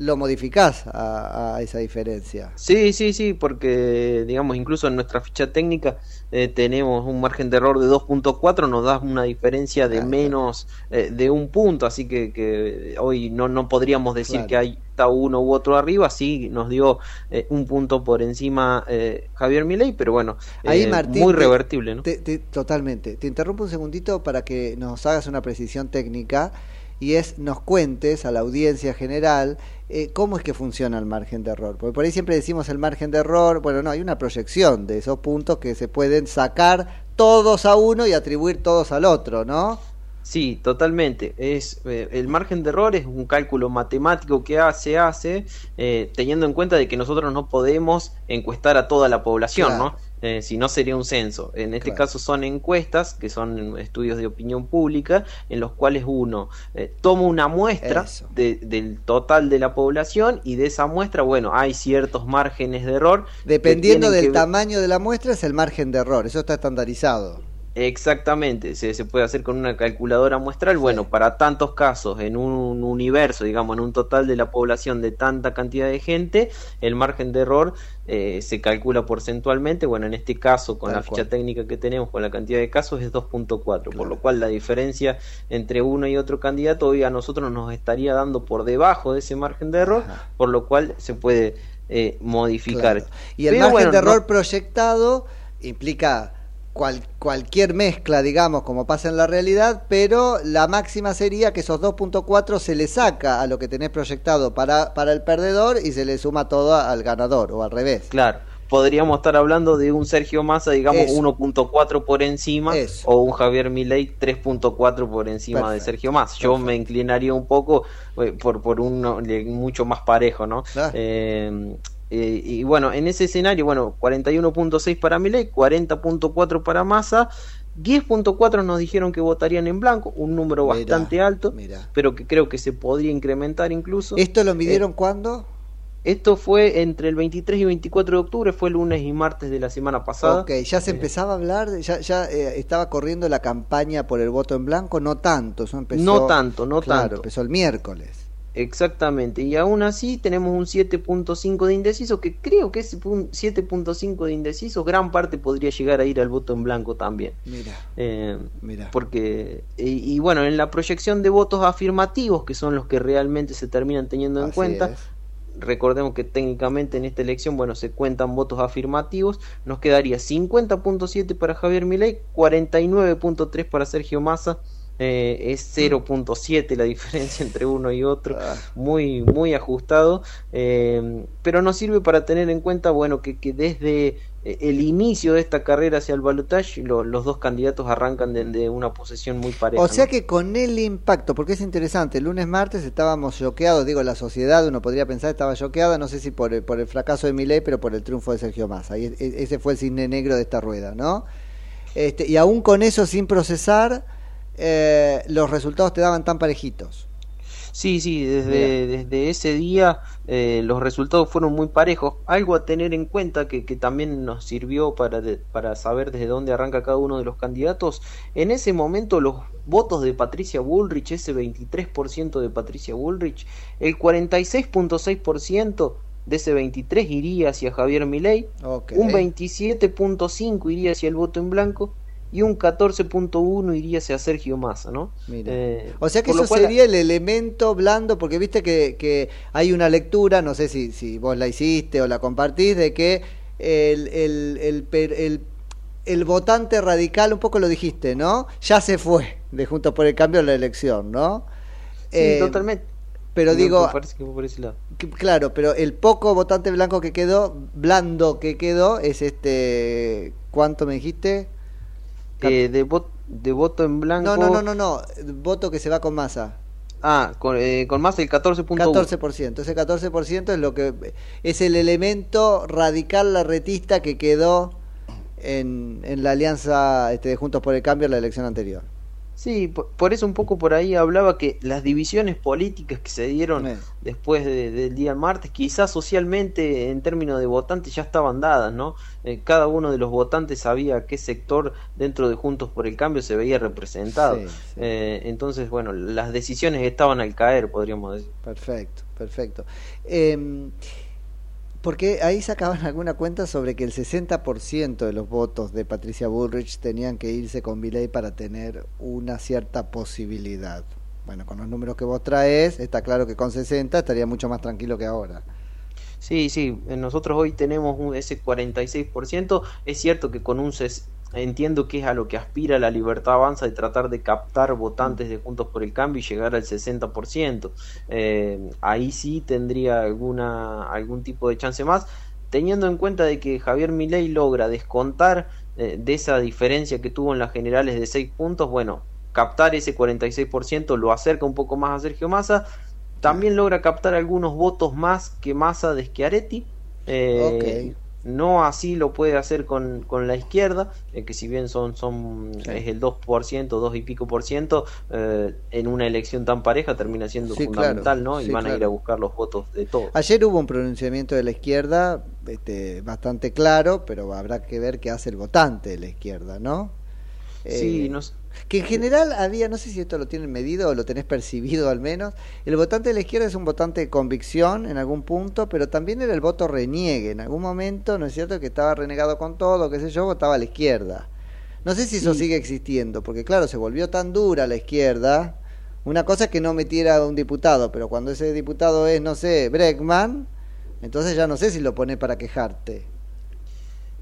lo modificás a, a esa diferencia. Sí, sí, sí, porque digamos, incluso en nuestra ficha técnica eh, tenemos un margen de error de 2.4, nos da una diferencia de menos eh, de un punto, así que, que hoy no, no podríamos decir Claro. que hay está uno u otro arriba, sí nos dio eh, un punto por encima eh, Javier Milei, pero bueno, Ahí eh, Martín, muy revertible, ¿no? te- te- totalmente. Te interrumpo un segundito para que nos hagas una precisión técnica y es nos cuentes a la audiencia general eh, cómo es que funciona el margen de error. Porque por ahí siempre decimos el margen de error, bueno, no, hay una proyección de esos puntos que se pueden sacar todos a uno y atribuir todos al otro, ¿no? Sí, totalmente. Es eh, el margen de error es un cálculo matemático que se hace eh, teniendo en cuenta de que nosotros no podemos encuestar a toda la población, Claro. ¿no? Eh, si no sería un censo. En este caso son encuestas, que son estudios de opinión pública, en los cuales uno eh, toma una muestra de- del total de la población y de esa muestra, bueno, hay ciertos márgenes de error. Dependiendo del que tamaño de la muestra es el margen de error, eso está estandarizado. Exactamente, se, se puede hacer con una calculadora muestral. Bueno, para tantos casos, en un universo, digamos, en un total de la población de tanta cantidad de gente, el margen de error eh, se calcula porcentualmente. Bueno, en este caso, con Tal la ficha cual. técnica que tenemos, con la cantidad de casos, es 2.4, por lo cual la diferencia entre uno y otro candidato hoy a nosotros nos estaría dando por debajo de ese margen de error, por lo cual se puede eh, modificar. Claro. Y el Pero margen bueno, de no- error proyectado implica cual- cualquier mezcla, digamos, como pasa en la realidad, pero la máxima sería que esos 2.4 se le saca a lo que tenés proyectado para, para el perdedor y se le suma todo al ganador, o al revés. Claro, podríamos estar hablando de un Sergio Massa, digamos, Eso. 1.4 por encima, o un Javier Milei 3.4 por encima de. Sergio Massa. Yo me inclinaría un poco eh, por, por uno de- mucho más parejo, ¿no? Eh, eh, y bueno, en ese escenario, bueno, 41.6 para Milei, 40.4 para Massa. 10.4 nos dijeron que votarían en blanco, un número Mirá, bastante alto, pero que creo que se podría incrementar incluso. ¿Esto lo Eh, midieron cuándo? esto fue entre el 23 y 24 de octubre, fue lunes y martes de la semana pasada. Ok, ya se empezaba a hablar, ya, ya eh, estaba corriendo la campaña por el voto en blanco, no tanto, eso empezó... No tanto, no claro, tanto. empezó el miércoles. Exactamente, y aún así tenemos un 7.5 de indecisos, que creo que ese pun- 7.5 de indecisos, gran parte podría llegar a ir al voto en blanco también. Mira, Eh, mira. Porque, y, y bueno, en la proyección de votos afirmativos, que son los que realmente se terminan teniendo en Así cuenta, es. recordemos que técnicamente en esta elección, bueno, se cuentan votos afirmativos, nos quedaría 50.7 para Javier Milei, 49.3 para Sergio Massa, eh, es 0.7 la diferencia entre uno y otro, muy, muy ajustado, eh, pero nos sirve para tener en cuenta, bueno, que, que desde eh, el inicio de esta carrera hacia el balotaje, lo- los dos candidatos arrancan de, de una posición muy pareja. O sea ¿no? que con el impacto, porque es interesante, el lunes, martes estábamos choqueados, digo, la sociedad, uno podría pensar estaba choqueada, no sé si por el, por el fracaso de Milei, pero por el triunfo de Sergio Massa. Y e- ese fue el cisne negro de esta rueda, ¿no? Este, y aún con eso, sin procesar, eh, los resultados te daban tan parejitos. Sí, sí, desde, desde ese día eh, los resultados fueron muy parejos. Algo a tener en cuenta que, que también nos sirvió para, de- para saber desde dónde arranca cada uno de los candidatos. En ese momento los votos de Patricia Bullrich, ese 23% de Patricia Bullrich, el 46.6% de ese 23 iría hacia Javier Milei, Ok. un 27.5 iría hacia el voto en blanco y un 14.1 iría hacia Sergio Massa, ¿no? Mira. Eh, O sea que eso cual- sería el elemento blando, porque viste que, que hay una lectura, no sé si, si vos la hiciste o la compartís, de que el, el, el, el- el votante radical, un poco lo dijiste, ¿no? Ya se fue de Juntos por el Cambio en la elección, ¿no? Sí, Eh, totalmente. Pero digo, parece que por ese lado. que- claro, pero el poco votante blanco que quedó, blando que quedó, es este, ¿cuánto me dijiste? Eh, de, de voto en blanco. No, no, no, no, no, voto que se va con masa. Ah, con, eh, con más el 14.1. 14%. Ese 14% es lo que es el elemento radical larretista que quedó en, en la alianza este, de Juntos por el Cambio en la elección anterior. Sí, por, por eso un poco por ahí hablaba que las divisiones políticas que se dieron después de- del día martes, quizás socialmente en términos de votantes ya estaban dadas, ¿no? Eh, cada uno de los votantes sabía qué sector dentro de Juntos por el Cambio se veía representado. Sí, Eh, entonces, bueno, las decisiones estaban al caer, podríamos decir. Perfecto, perfecto. Em, porque ahí sacaban alguna cuenta sobre que el 60% de los votos de Patricia Bullrich tenían que irse con Milei para tener una cierta posibilidad. Bueno, con los números que vos traes, está claro que con 60 estaría mucho más tranquilo que ahora. Sí, sí, nosotros hoy tenemos ese 46%. Es cierto que con un entiendo que es a lo que aspira la libertad avanza de tratar de captar votantes de Juntos por el Cambio y llegar al 60%. Eh, ahí sí tendría alguna algún tipo de chance más, teniendo en cuenta de que Javier Milei logra descontar eh, de esa diferencia que tuvo en las generales de 6 puntos, bueno, captar ese 46% lo acerca un poco más a Sergio Massa, también logra captar algunos votos más que Massa de Schiaretti. Eh, No así lo puede hacer con, con la izquierda, eh, que si bien son, son es el 2%, 2 y pico por ciento, eh, en una elección tan pareja termina siendo Sí, fundamental, claro, ¿no? Y sí, van a ir a buscar los votos de todos. Ayer hubo un pronunciamiento de la izquierda este, bastante claro, pero habrá que ver qué hace el votante de la izquierda, ¿no? Sí, Eh, no sé. Que en general había, no sé si esto lo tienen medido o lo tenés percibido al menos, el votante de la izquierda es un votante de convicción en algún punto, pero también era el voto reniegue. En algún momento, ¿no es cierto?, que estaba renegado con todo, qué sé yo, votaba a la izquierda. No sé si eso sigue existiendo, porque claro, se volvió tan dura la izquierda. Una cosa es que no metiera a un diputado, pero cuando ese diputado es, no sé, Breckman, entonces ya no sé si lo pone para quejarte.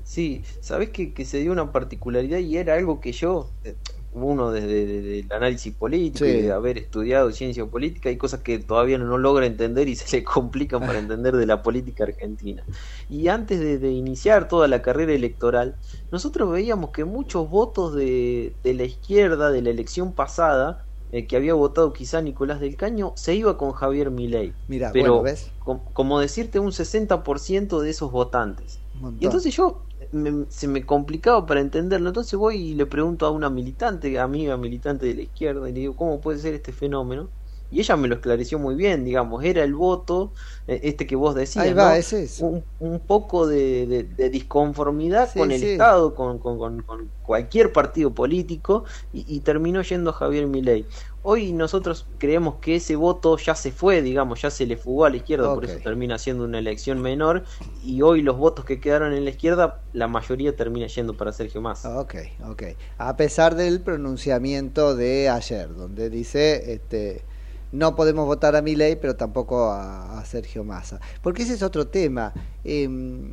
Sí, sabes que, que se dio una particularidad y era algo que yo, eh, uno desde desde el análisis político Sí. y de haber estudiado ciencia política, hay cosas que todavía no logra entender y se le complican para entender de la política argentina. Y antes de, de iniciar toda la carrera electoral, nosotros veíamos que muchos votos de, de la izquierda de la elección pasada, eh, que había votado quizá Nicolás del Caño, se iba con Javier Milei. Mira, Pero, bueno, ¿ves? com- como decirte, un 60% de esos votantes. Y entonces yo me- se me complicaba para entenderlo. Entonces voy y le pregunto a una militante, amiga militante de la izquierda, y le digo, ¿cómo puede ser este fenómeno? Y ella me lo esclareció muy bien, digamos, era el voto, eh, este que vos decías, Ahí va, ¿no? es. Un, un poco de, de- de disconformidad Sí, con el sí. Estado, con, con- con- con cualquier partido político, y, y terminó yendo a Javier Milei. Hoy nosotros creemos que ese voto ya se fue, digamos, ya se le fugó a la izquierda, por eso termina siendo una elección menor, y hoy los votos que quedaron en la izquierda, la mayoría termina yendo para Sergio Massa. Ok, ok. A pesar del pronunciamiento de ayer, donde dice, este, no podemos votar a Milei, pero tampoco a, Sergio Massa. Porque ese es otro tema. Em,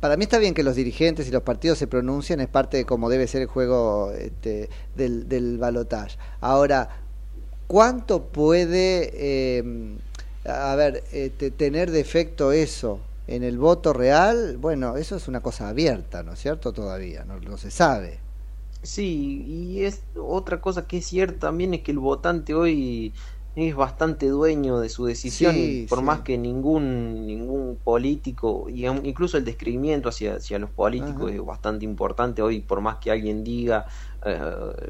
para mí está bien que los dirigentes y los partidos se pronuncien, es parte de cómo debe ser el juego este, del, del balotaje. Ahora, ¿cuánto puede, eh, a ver, este, tener de efecto eso en el voto real? Bueno, eso es una cosa abierta, ¿no es cierto? Todavía, no, no se sabe. Sí, y es otra cosa que es cierta también es que el votante hoy es bastante dueño de su decisión Sí, y por sí. más que ningún ningún político y incluso el descrimiento hacia, hacia los políticos es bastante importante hoy por más que alguien diga eh,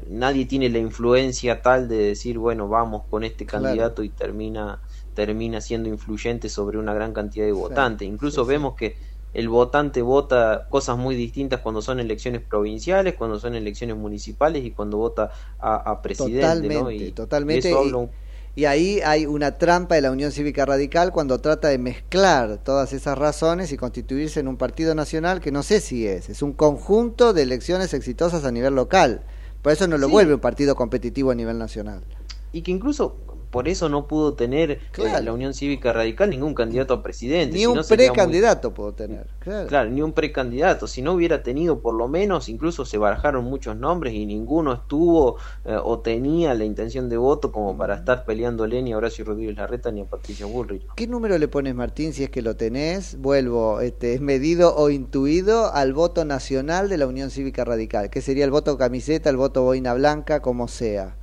nadie tiene la influencia tal de decir bueno vamos con este Claro. candidato y termina termina siendo influyente sobre una gran cantidad de votantes incluso vemos que el votante vota cosas muy distintas cuando son elecciones provinciales, cuando son elecciones municipales y cuando vota a, a presidente, Totalmente, ¿no? Y- totalmente. y eso y- habla un- Y ahí hay una trampa de la Unión Cívica Radical cuando trata de mezclar todas esas razones y constituirse en un partido nacional que no sé si es, es un conjunto de elecciones exitosas a nivel local. Por eso no lo Sí. vuelve un partido competitivo a nivel nacional. y que incluso por eso no pudo tener eh, la Unión Cívica Radical ningún candidato a presidente. Ni si un no sería muy- precandidato puedo tener. Claro. Claro, ni un precandidato. Si no hubiera tenido, por lo menos, incluso se barajaron muchos nombres y ninguno estuvo eh, o tenía la intención de voto como para estar peleándole ni a Horacio Rodríguez Larreta ni a Patricia Bullrich. ¿Qué número le pones, Martín, si es que lo tenés? Vuelvo, este, es medido o intuido al voto nacional de la Unión Cívica Radical, que sería el voto camiseta, el voto boina blanca, como sea.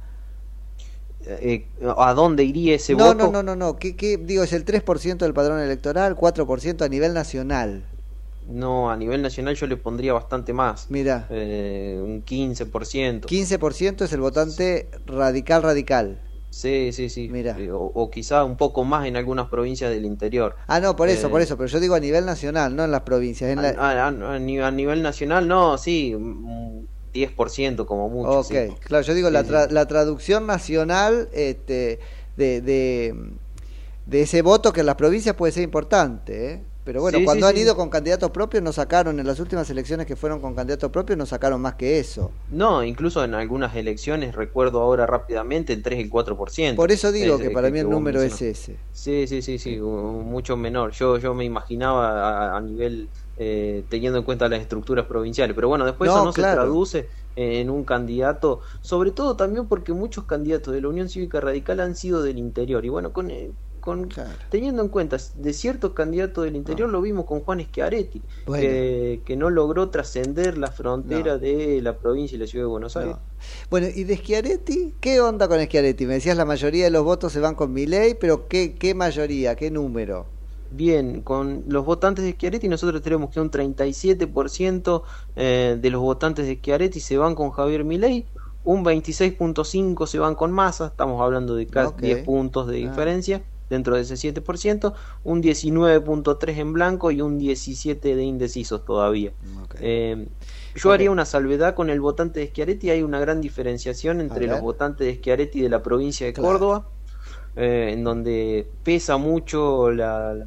Eh, ¿A dónde iría ese no, voto? no, no, no, no, ¿Qué, qué? digo, es el 3% del padrón electoral, 4% a nivel nacional. No, a nivel nacional yo le pondría bastante más. Mira. Eh, un 15%. 15% es el votante radical radical. Sí, sí, sí. Mira. Eh, O, o quizá un poco más en algunas provincias del interior. Ah, no, por eso, Eh, por eso, pero yo digo a nivel nacional, no en las provincias. En A, la... a- a- a ni- a nivel nacional, no, sí, un 10% como mucho. Ok, sí. claro, yo digo Sí, la, tra- la traducción nacional este, de, de, de ese voto que en las provincias puede ser importante, ¿eh? Pero bueno, Sí, cuando sí, han sí. ido con candidatos propios no sacaron, en las últimas elecciones que fueron con candidatos propios no sacaron más que eso. No, incluso en algunas elecciones, recuerdo ahora rápidamente, el 3 y el 4%. Por eso digo Es, que eh, para mí el número es ese. Sí, sí, sí, sí, mucho menor. Yo, yo me imaginaba a, a nivel, eh, teniendo en cuenta las estructuras provinciales, pero bueno, después No, eso no claro. se traduce en un candidato, sobre todo también porque muchos candidatos de la Unión Cívica Radical han sido del interior, y bueno, con, eh, con teniendo en cuenta de ciertos candidatos del interior, lo vimos con Juan Schiaretti, Ah. Bueno. que, que no logró trascender la frontera No. de la provincia y la ciudad de Buenos Aires. Bueno, y de Schiaretti, ¿qué onda con Schiaretti? Me decías la mayoría de los votos se van con Milei, pero ¿qué, qué mayoría, qué número? Bien, con los votantes de Schiaretti nosotros tenemos que un 37% eh, de los votantes de Schiaretti se van con Javier Milei, un 26.5 se van con Massa, estamos hablando de casi Ok. 10 puntos de Ah. diferencia dentro de ese 7%, un 19.3 en blanco y un 17 de indecisos todavía. Eh, yo haría una salvedad con el votante de Schiaretti, hay una gran diferenciación entre los votantes de Schiaretti de la provincia de Claro. Córdoba, eh, en donde pesa mucho la, la-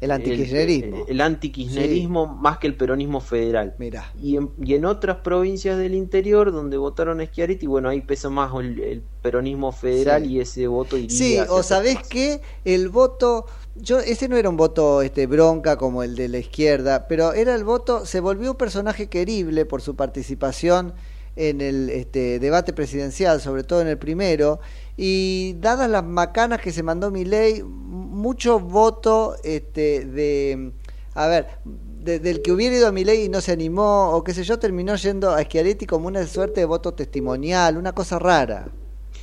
El antikirchnerismo. el, el antikirchnerismo más que el peronismo federal. Mira. Y en, y en otras provincias del interior donde votaron a Schiaretti, bueno, ahí pesa más el, el peronismo federal Sí. y ese voto iría Sí, o sabés que el voto, yo ese no era un voto este bronca como el de la izquierda, pero era el voto, se volvió un personaje querible por su participación en el este, debate presidencial, sobre todo en el primero, y dadas las macanas que se mandó mi ley, mucho voto este, de, a ver, de- del que hubiera ido a mi ley y no se animó, o qué sé yo, terminó yendo a Schiaretti como una suerte de voto testimonial, una cosa rara.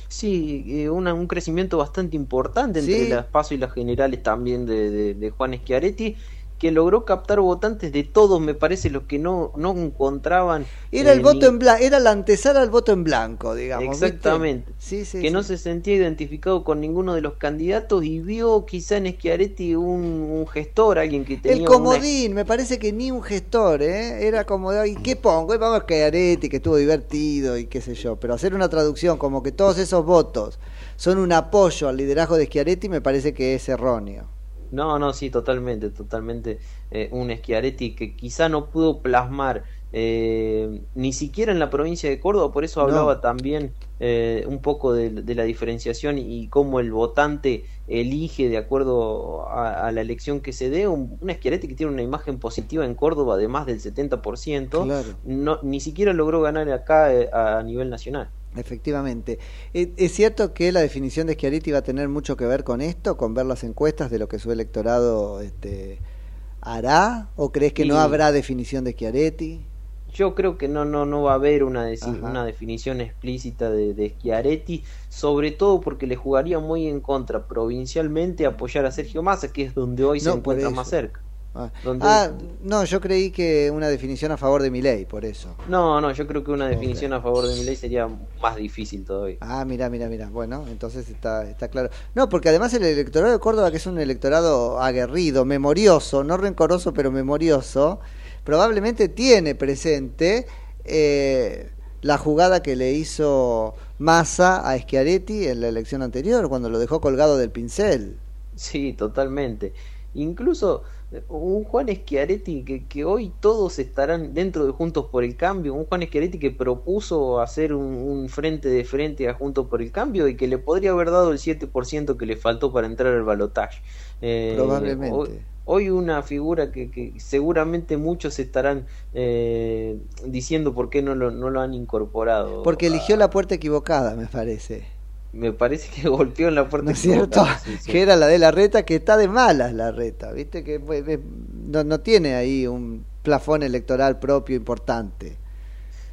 Sí, eh, una- un crecimiento bastante importante entre Sí. las PASO y las generales también de, de- de Juan Schiaretti, que logró captar votantes de todos, me parece, los que no, no encontraban. Era el eh, voto ni- en blanco, era la antesala al voto en blanco, digamos. Exactamente. Sí, sí, que no se sentía identificado con ninguno de los candidatos y vio quizá en Schiaretti un, un gestor, alguien que tenía El una- comodín, me parece que ni un gestor, ¿eh? Era como, ¿y qué pongo? Eh, Vamos a Schiaretti, que estuvo divertido y qué sé yo. Pero hacer una traducción como que todos esos votos son un apoyo al liderazgo de Schiaretti me parece que es erróneo. No, no, sí, totalmente, totalmente. eh, un Schiaretti que quizá no pudo plasmar eh, ni siquiera en la provincia de Córdoba, por eso No. hablaba también eh, un poco de, de la diferenciación y cómo el votante elige de acuerdo a, a la elección que se dé un, un Schiaretti que tiene una imagen positiva en Córdoba de más del 70%, Claro. no, ni siquiera logró ganar acá eh, a nivel nacional. Efectivamente. ¿Es es cierto que la definición de Schiaretti va a tener mucho que ver con esto, con ver las encuestas de lo que su electorado este, hará? ¿O crees que no habrá definición de Schiaretti? Yo creo que no, no, no va a haber una, una definición explícita de, de Schiaretti, sobre todo porque le jugaría muy en contra provincialmente apoyar a Sergio Massa, que es donde hoy se No, encuentra más cerca. Ah, Ah, no, yo creí que una definición a favor de mi ley, por eso. No, no, yo creo que una definición a favor de mi ley sería más difícil todavía. Ah, mira, mira, mira. Bueno, entonces está, está claro. No, porque además el electorado de Córdoba, que es un electorado aguerrido, memorioso, no rencoroso, pero memorioso, probablemente tiene presente eh, la jugada que le hizo Massa a Schiaretti en la elección anterior, cuando lo dejó colgado del pincel. Sí, totalmente. Incluso un Juan Schiaretti que, que hoy todos estarán dentro de Juntos por el Cambio, un Juan Schiaretti que propuso hacer un, un frente de frente a Juntos por el Cambio y que le podría haber dado el 7% que le faltó para entrar al balotaje. Eh, Probablemente. Hoy, hoy una figura que, que seguramente muchos estarán eh, diciendo por qué no lo, no lo han incorporado. Porque eligió la puerta equivocada, me parece. Me parece que golpeó en la puerta ¿No es cierto? equivocada, sí, sí. Que era la de la reta, que está de malas la reta, ¿viste? Que no, no tiene ahí un plafón electoral propio importante.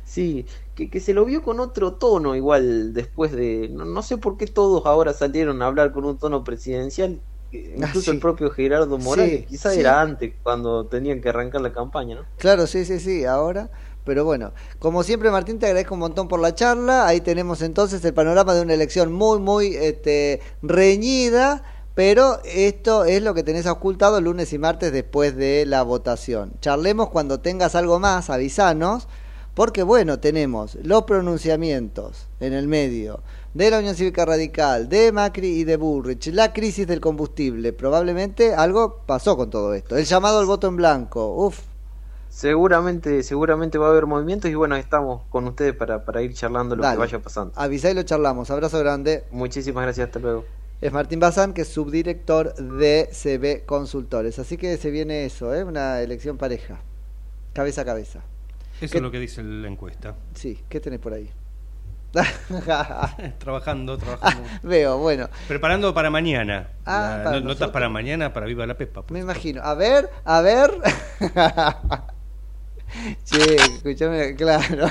Sí, que, que se lo vio con otro tono igual después de... No, no sé por qué todos ahora salieron a hablar con un tono presidencial. que Incluso sí. el propio Gerardo Morales, quizá era antes, cuando tenían que arrancar la campaña, ¿no? Claro, sí, sí, sí, ahora. Pero bueno, como siempre Martín, te agradezco un montón por la charla. Ahí tenemos entonces el panorama de una elección muy, muy este, reñida. Pero esto es lo que tenés ocultado lunes y martes después de la votación. Charlemos cuando tengas algo más, avisanos. Porque bueno, tenemos los pronunciamientos en el medio de la Unión Cívica Radical, de Macri y de Burrich, la crisis del combustible. Probablemente algo pasó con todo esto. El llamado al voto en blanco. Uf, Seguramente, seguramente va a haber movimientos y bueno, estamos con ustedes para, para ir charlando lo Dale. que vaya pasando. Avisá y lo charlamos. Abrazo grande. Muchísimas gracias, hasta luego. Es Martín Bazán, que es subdirector de CB Consultores. Así que se viene eso, ¿eh? una elección pareja. Cabeza a cabeza. Eso ¿Qué- es lo que dice la encuesta. Sí, ¿qué tenés por ahí? trabajando, trabajando. Veo, bueno. Preparando para mañana. Ah, La- para no- notas nosotros. para mañana para Viva la Pepa. pues. Me imagino. A ver, a ver. che, escúchame, claro.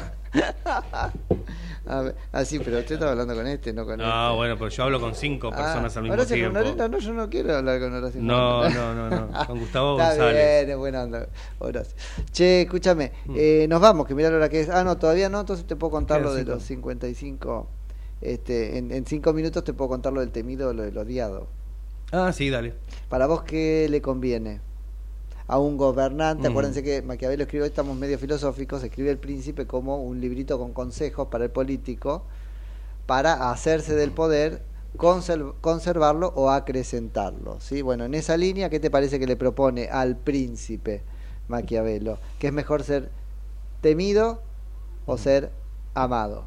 Ah, sí, pero usted estaba hablando con este, no con No, bueno, pero yo hablo con cinco Ah, personas al mismo Horacio tiempo. Coronarena, no, yo no quiero hablar con Horacio No, no, no, no, con Gustavo Está González. bien, es buena onda, Horacio. Che, escúchame, Mm. eh, nos vamos, que mirá la hora que es. Ah, no, todavía no, entonces te puedo contar lo de cinco. los 55. Este, en, en cinco minutos te puedo contar lo del temido, lo del odiado. Ah, sí, dale. Para vos, ¿qué le conviene? A un gobernante, Mm. acuérdense que Maquiavelo escribió, estamos medio filosóficos, escribe el príncipe como un librito con consejos para el político, para hacerse del poder, conserv- conservarlo o acrecentarlo. ¿sí? Bueno, en esa línea, ¿qué te parece que le propone al príncipe Maquiavelo? ¿Que es mejor ser temido o ser amado?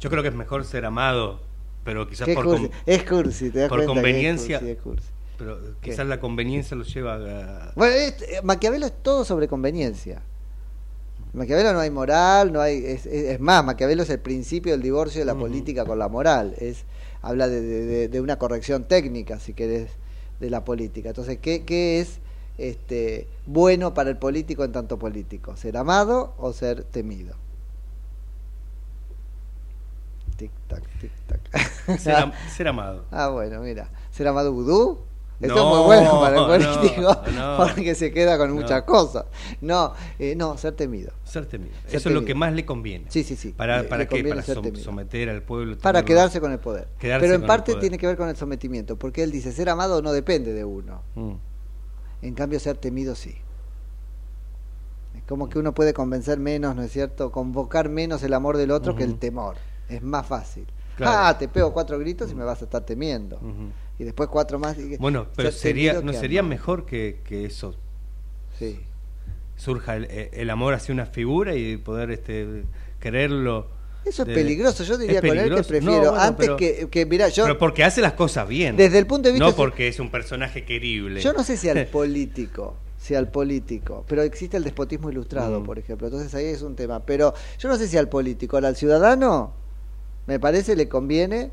Yo creo que es mejor ser amado, pero quizás por, cursi. con- Es cursi, te das por cuenta que es conveniencia. cursi, es cursi. Pero ¿Qué? quizás la conveniencia lo lleva a. Bueno, es- eh, Maquiavelo es todo sobre conveniencia. En Maquiavelo no hay moral, no hay es, es- es más, Maquiavelo es el principio del divorcio de la política con la moral. Es habla de, de- de- de una corrección técnica, si querés, de la política. Entonces, ¿qué, qué es este bueno para el político en tanto político? ¿Ser amado o ser temido? Tic tac, tic tac. Ser, am- ser amado. Ah, bueno, mira. ¿Ser amado vudú? Esto No, es muy bueno para el político, no. porque se queda con muchas cosas. No, eh, no, ser temido. Ser temido. Ser Eso es lo que más le conviene. Sí, sí, sí. ¿Para, para qué? Para som- someter al pueblo. Para quedarse con el poder. quedarse Pero en parte tiene que ver con el sometimiento, porque él dice, ser amado no depende de uno. Mm. En cambio, ser temido sí. Es como que uno puede convencer menos, ¿no es cierto? Convocar menos el amor del otro que el temor. Es más fácil. Claro. Ah, te pego cuatro gritos y me vas a estar temiendo. Ujú. Y después cuatro más. y- Bueno, pero ser sería, ¿no sería mejor que, que eso Sí. surja el, el amor hacia una figura y poder este creerlo. Eso es de- peligroso. Yo diría con él que prefiero No, bueno, antes pero- que, que mira, yo pero porque hace las cosas bien. Desde el punto de vista No porque es un personaje querible. Yo no sé si al político, si al político, pero existe el despotismo ilustrado, Mm. por ejemplo, entonces ahí es un tema. Pero yo no sé si al político, ahora al ciudadano, me parece le conviene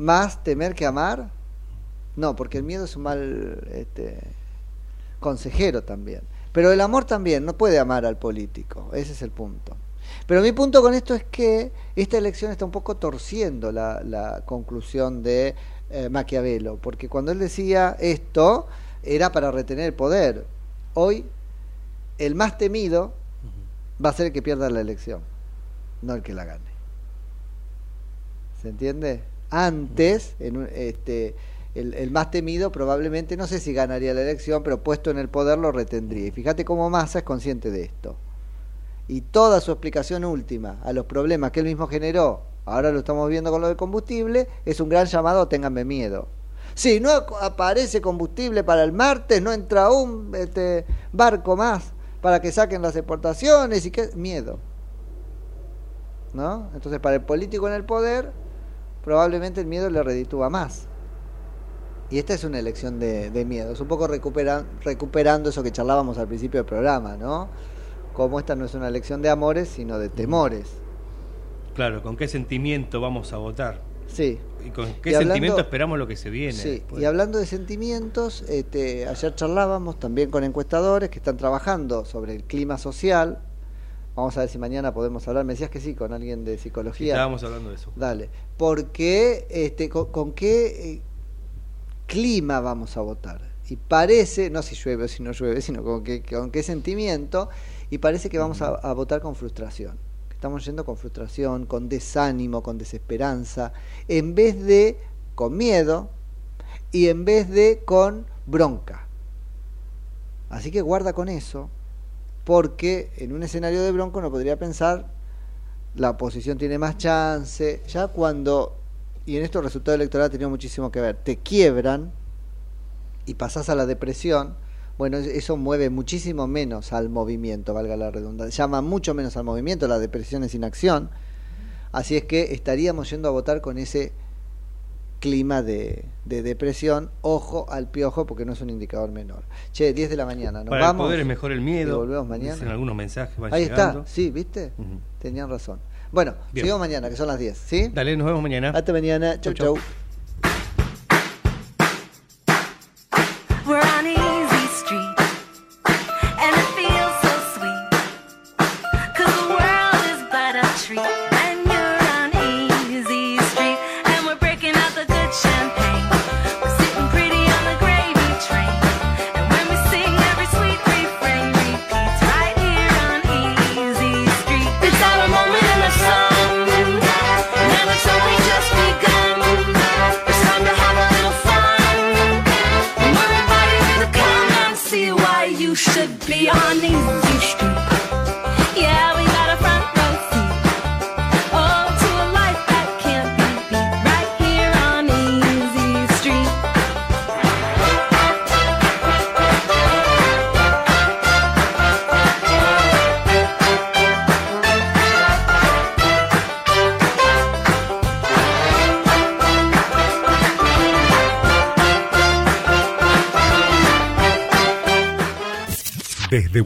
más temer que amar. No, porque el miedo es un mal este, consejero también. Pero el amor también, no puede amar al político, ese es el punto. Pero mi punto con esto es que esta elección está un poco torciendo la, la conclusión de eh, Maquiavelo, porque cuando él decía esto era para retener el poder. Hoy el más temido va a ser el que pierda la elección, no el que la gane. ¿Se entiende? Antes, en este, el, más temido probablemente, no sé si ganaría la elección, pero puesto en el poder lo retendría. Y fíjate cómo Massa es consciente de esto. Y toda su explicación última a los problemas que él mismo generó, ahora lo estamos viendo con lo del combustible, es un gran llamado, ténganme miedo. Si no aparece combustible para el martes, no entra un este, barco más para que saquen las exportaciones y qué miedo. ¿No? Entonces, para el político en el poder, probablemente el miedo le reditúa más. Y esta es una elección de, de miedo. Es un poco recuperan- recuperando eso que charlábamos al principio del programa, ¿no? Como esta no es una elección de amores, sino de temores. Claro, ¿con qué sentimiento vamos a votar? Sí. ¿Y con qué Y hablando- sentimiento esperamos lo que se viene? Sí, después? y hablando de sentimientos, este, ayer charlábamos también con encuestadores que están trabajando sobre el clima social. Vamos a ver si mañana podemos hablar. Me decías que sí, con alguien de Sí, psicología. estábamos hablando de eso. Dale. Porque, este, con, con qué eh, clima vamos a votar? Y parece, no si llueve o si no llueve, sino con qué, con qué sentimiento, y parece que vamos a, a votar con frustración. Estamos yendo con frustración, con desánimo, con desesperanza, en vez de con miedo y en vez de con bronca. Así que guarda con eso, porque en un escenario de bronco uno podría pensar la oposición tiene más chance, ya cuando, y en esto el resultado electoral ha tenido muchísimo que ver, te quiebran y pasás a la depresión, bueno, eso mueve muchísimo menos al movimiento, valga la redundancia, llama mucho menos al movimiento, la depresión es inacción, así es que estaríamos yendo a votar con ese clima de, de depresión, ojo al piojo porque no es un indicador menor. Che, 10 de la mañana, nos Para vamos. el poder es mejor el miedo. Volvemos mañana. Dicen algunos mensajes van Ahí llegando. está, sí, ¿viste? Ujú. Tenían razón. Bueno, Bien. seguimos mañana, que son las 10, ¿sí? Dale, nos vemos mañana. Hasta mañana. Chau, Chau, chau. chau.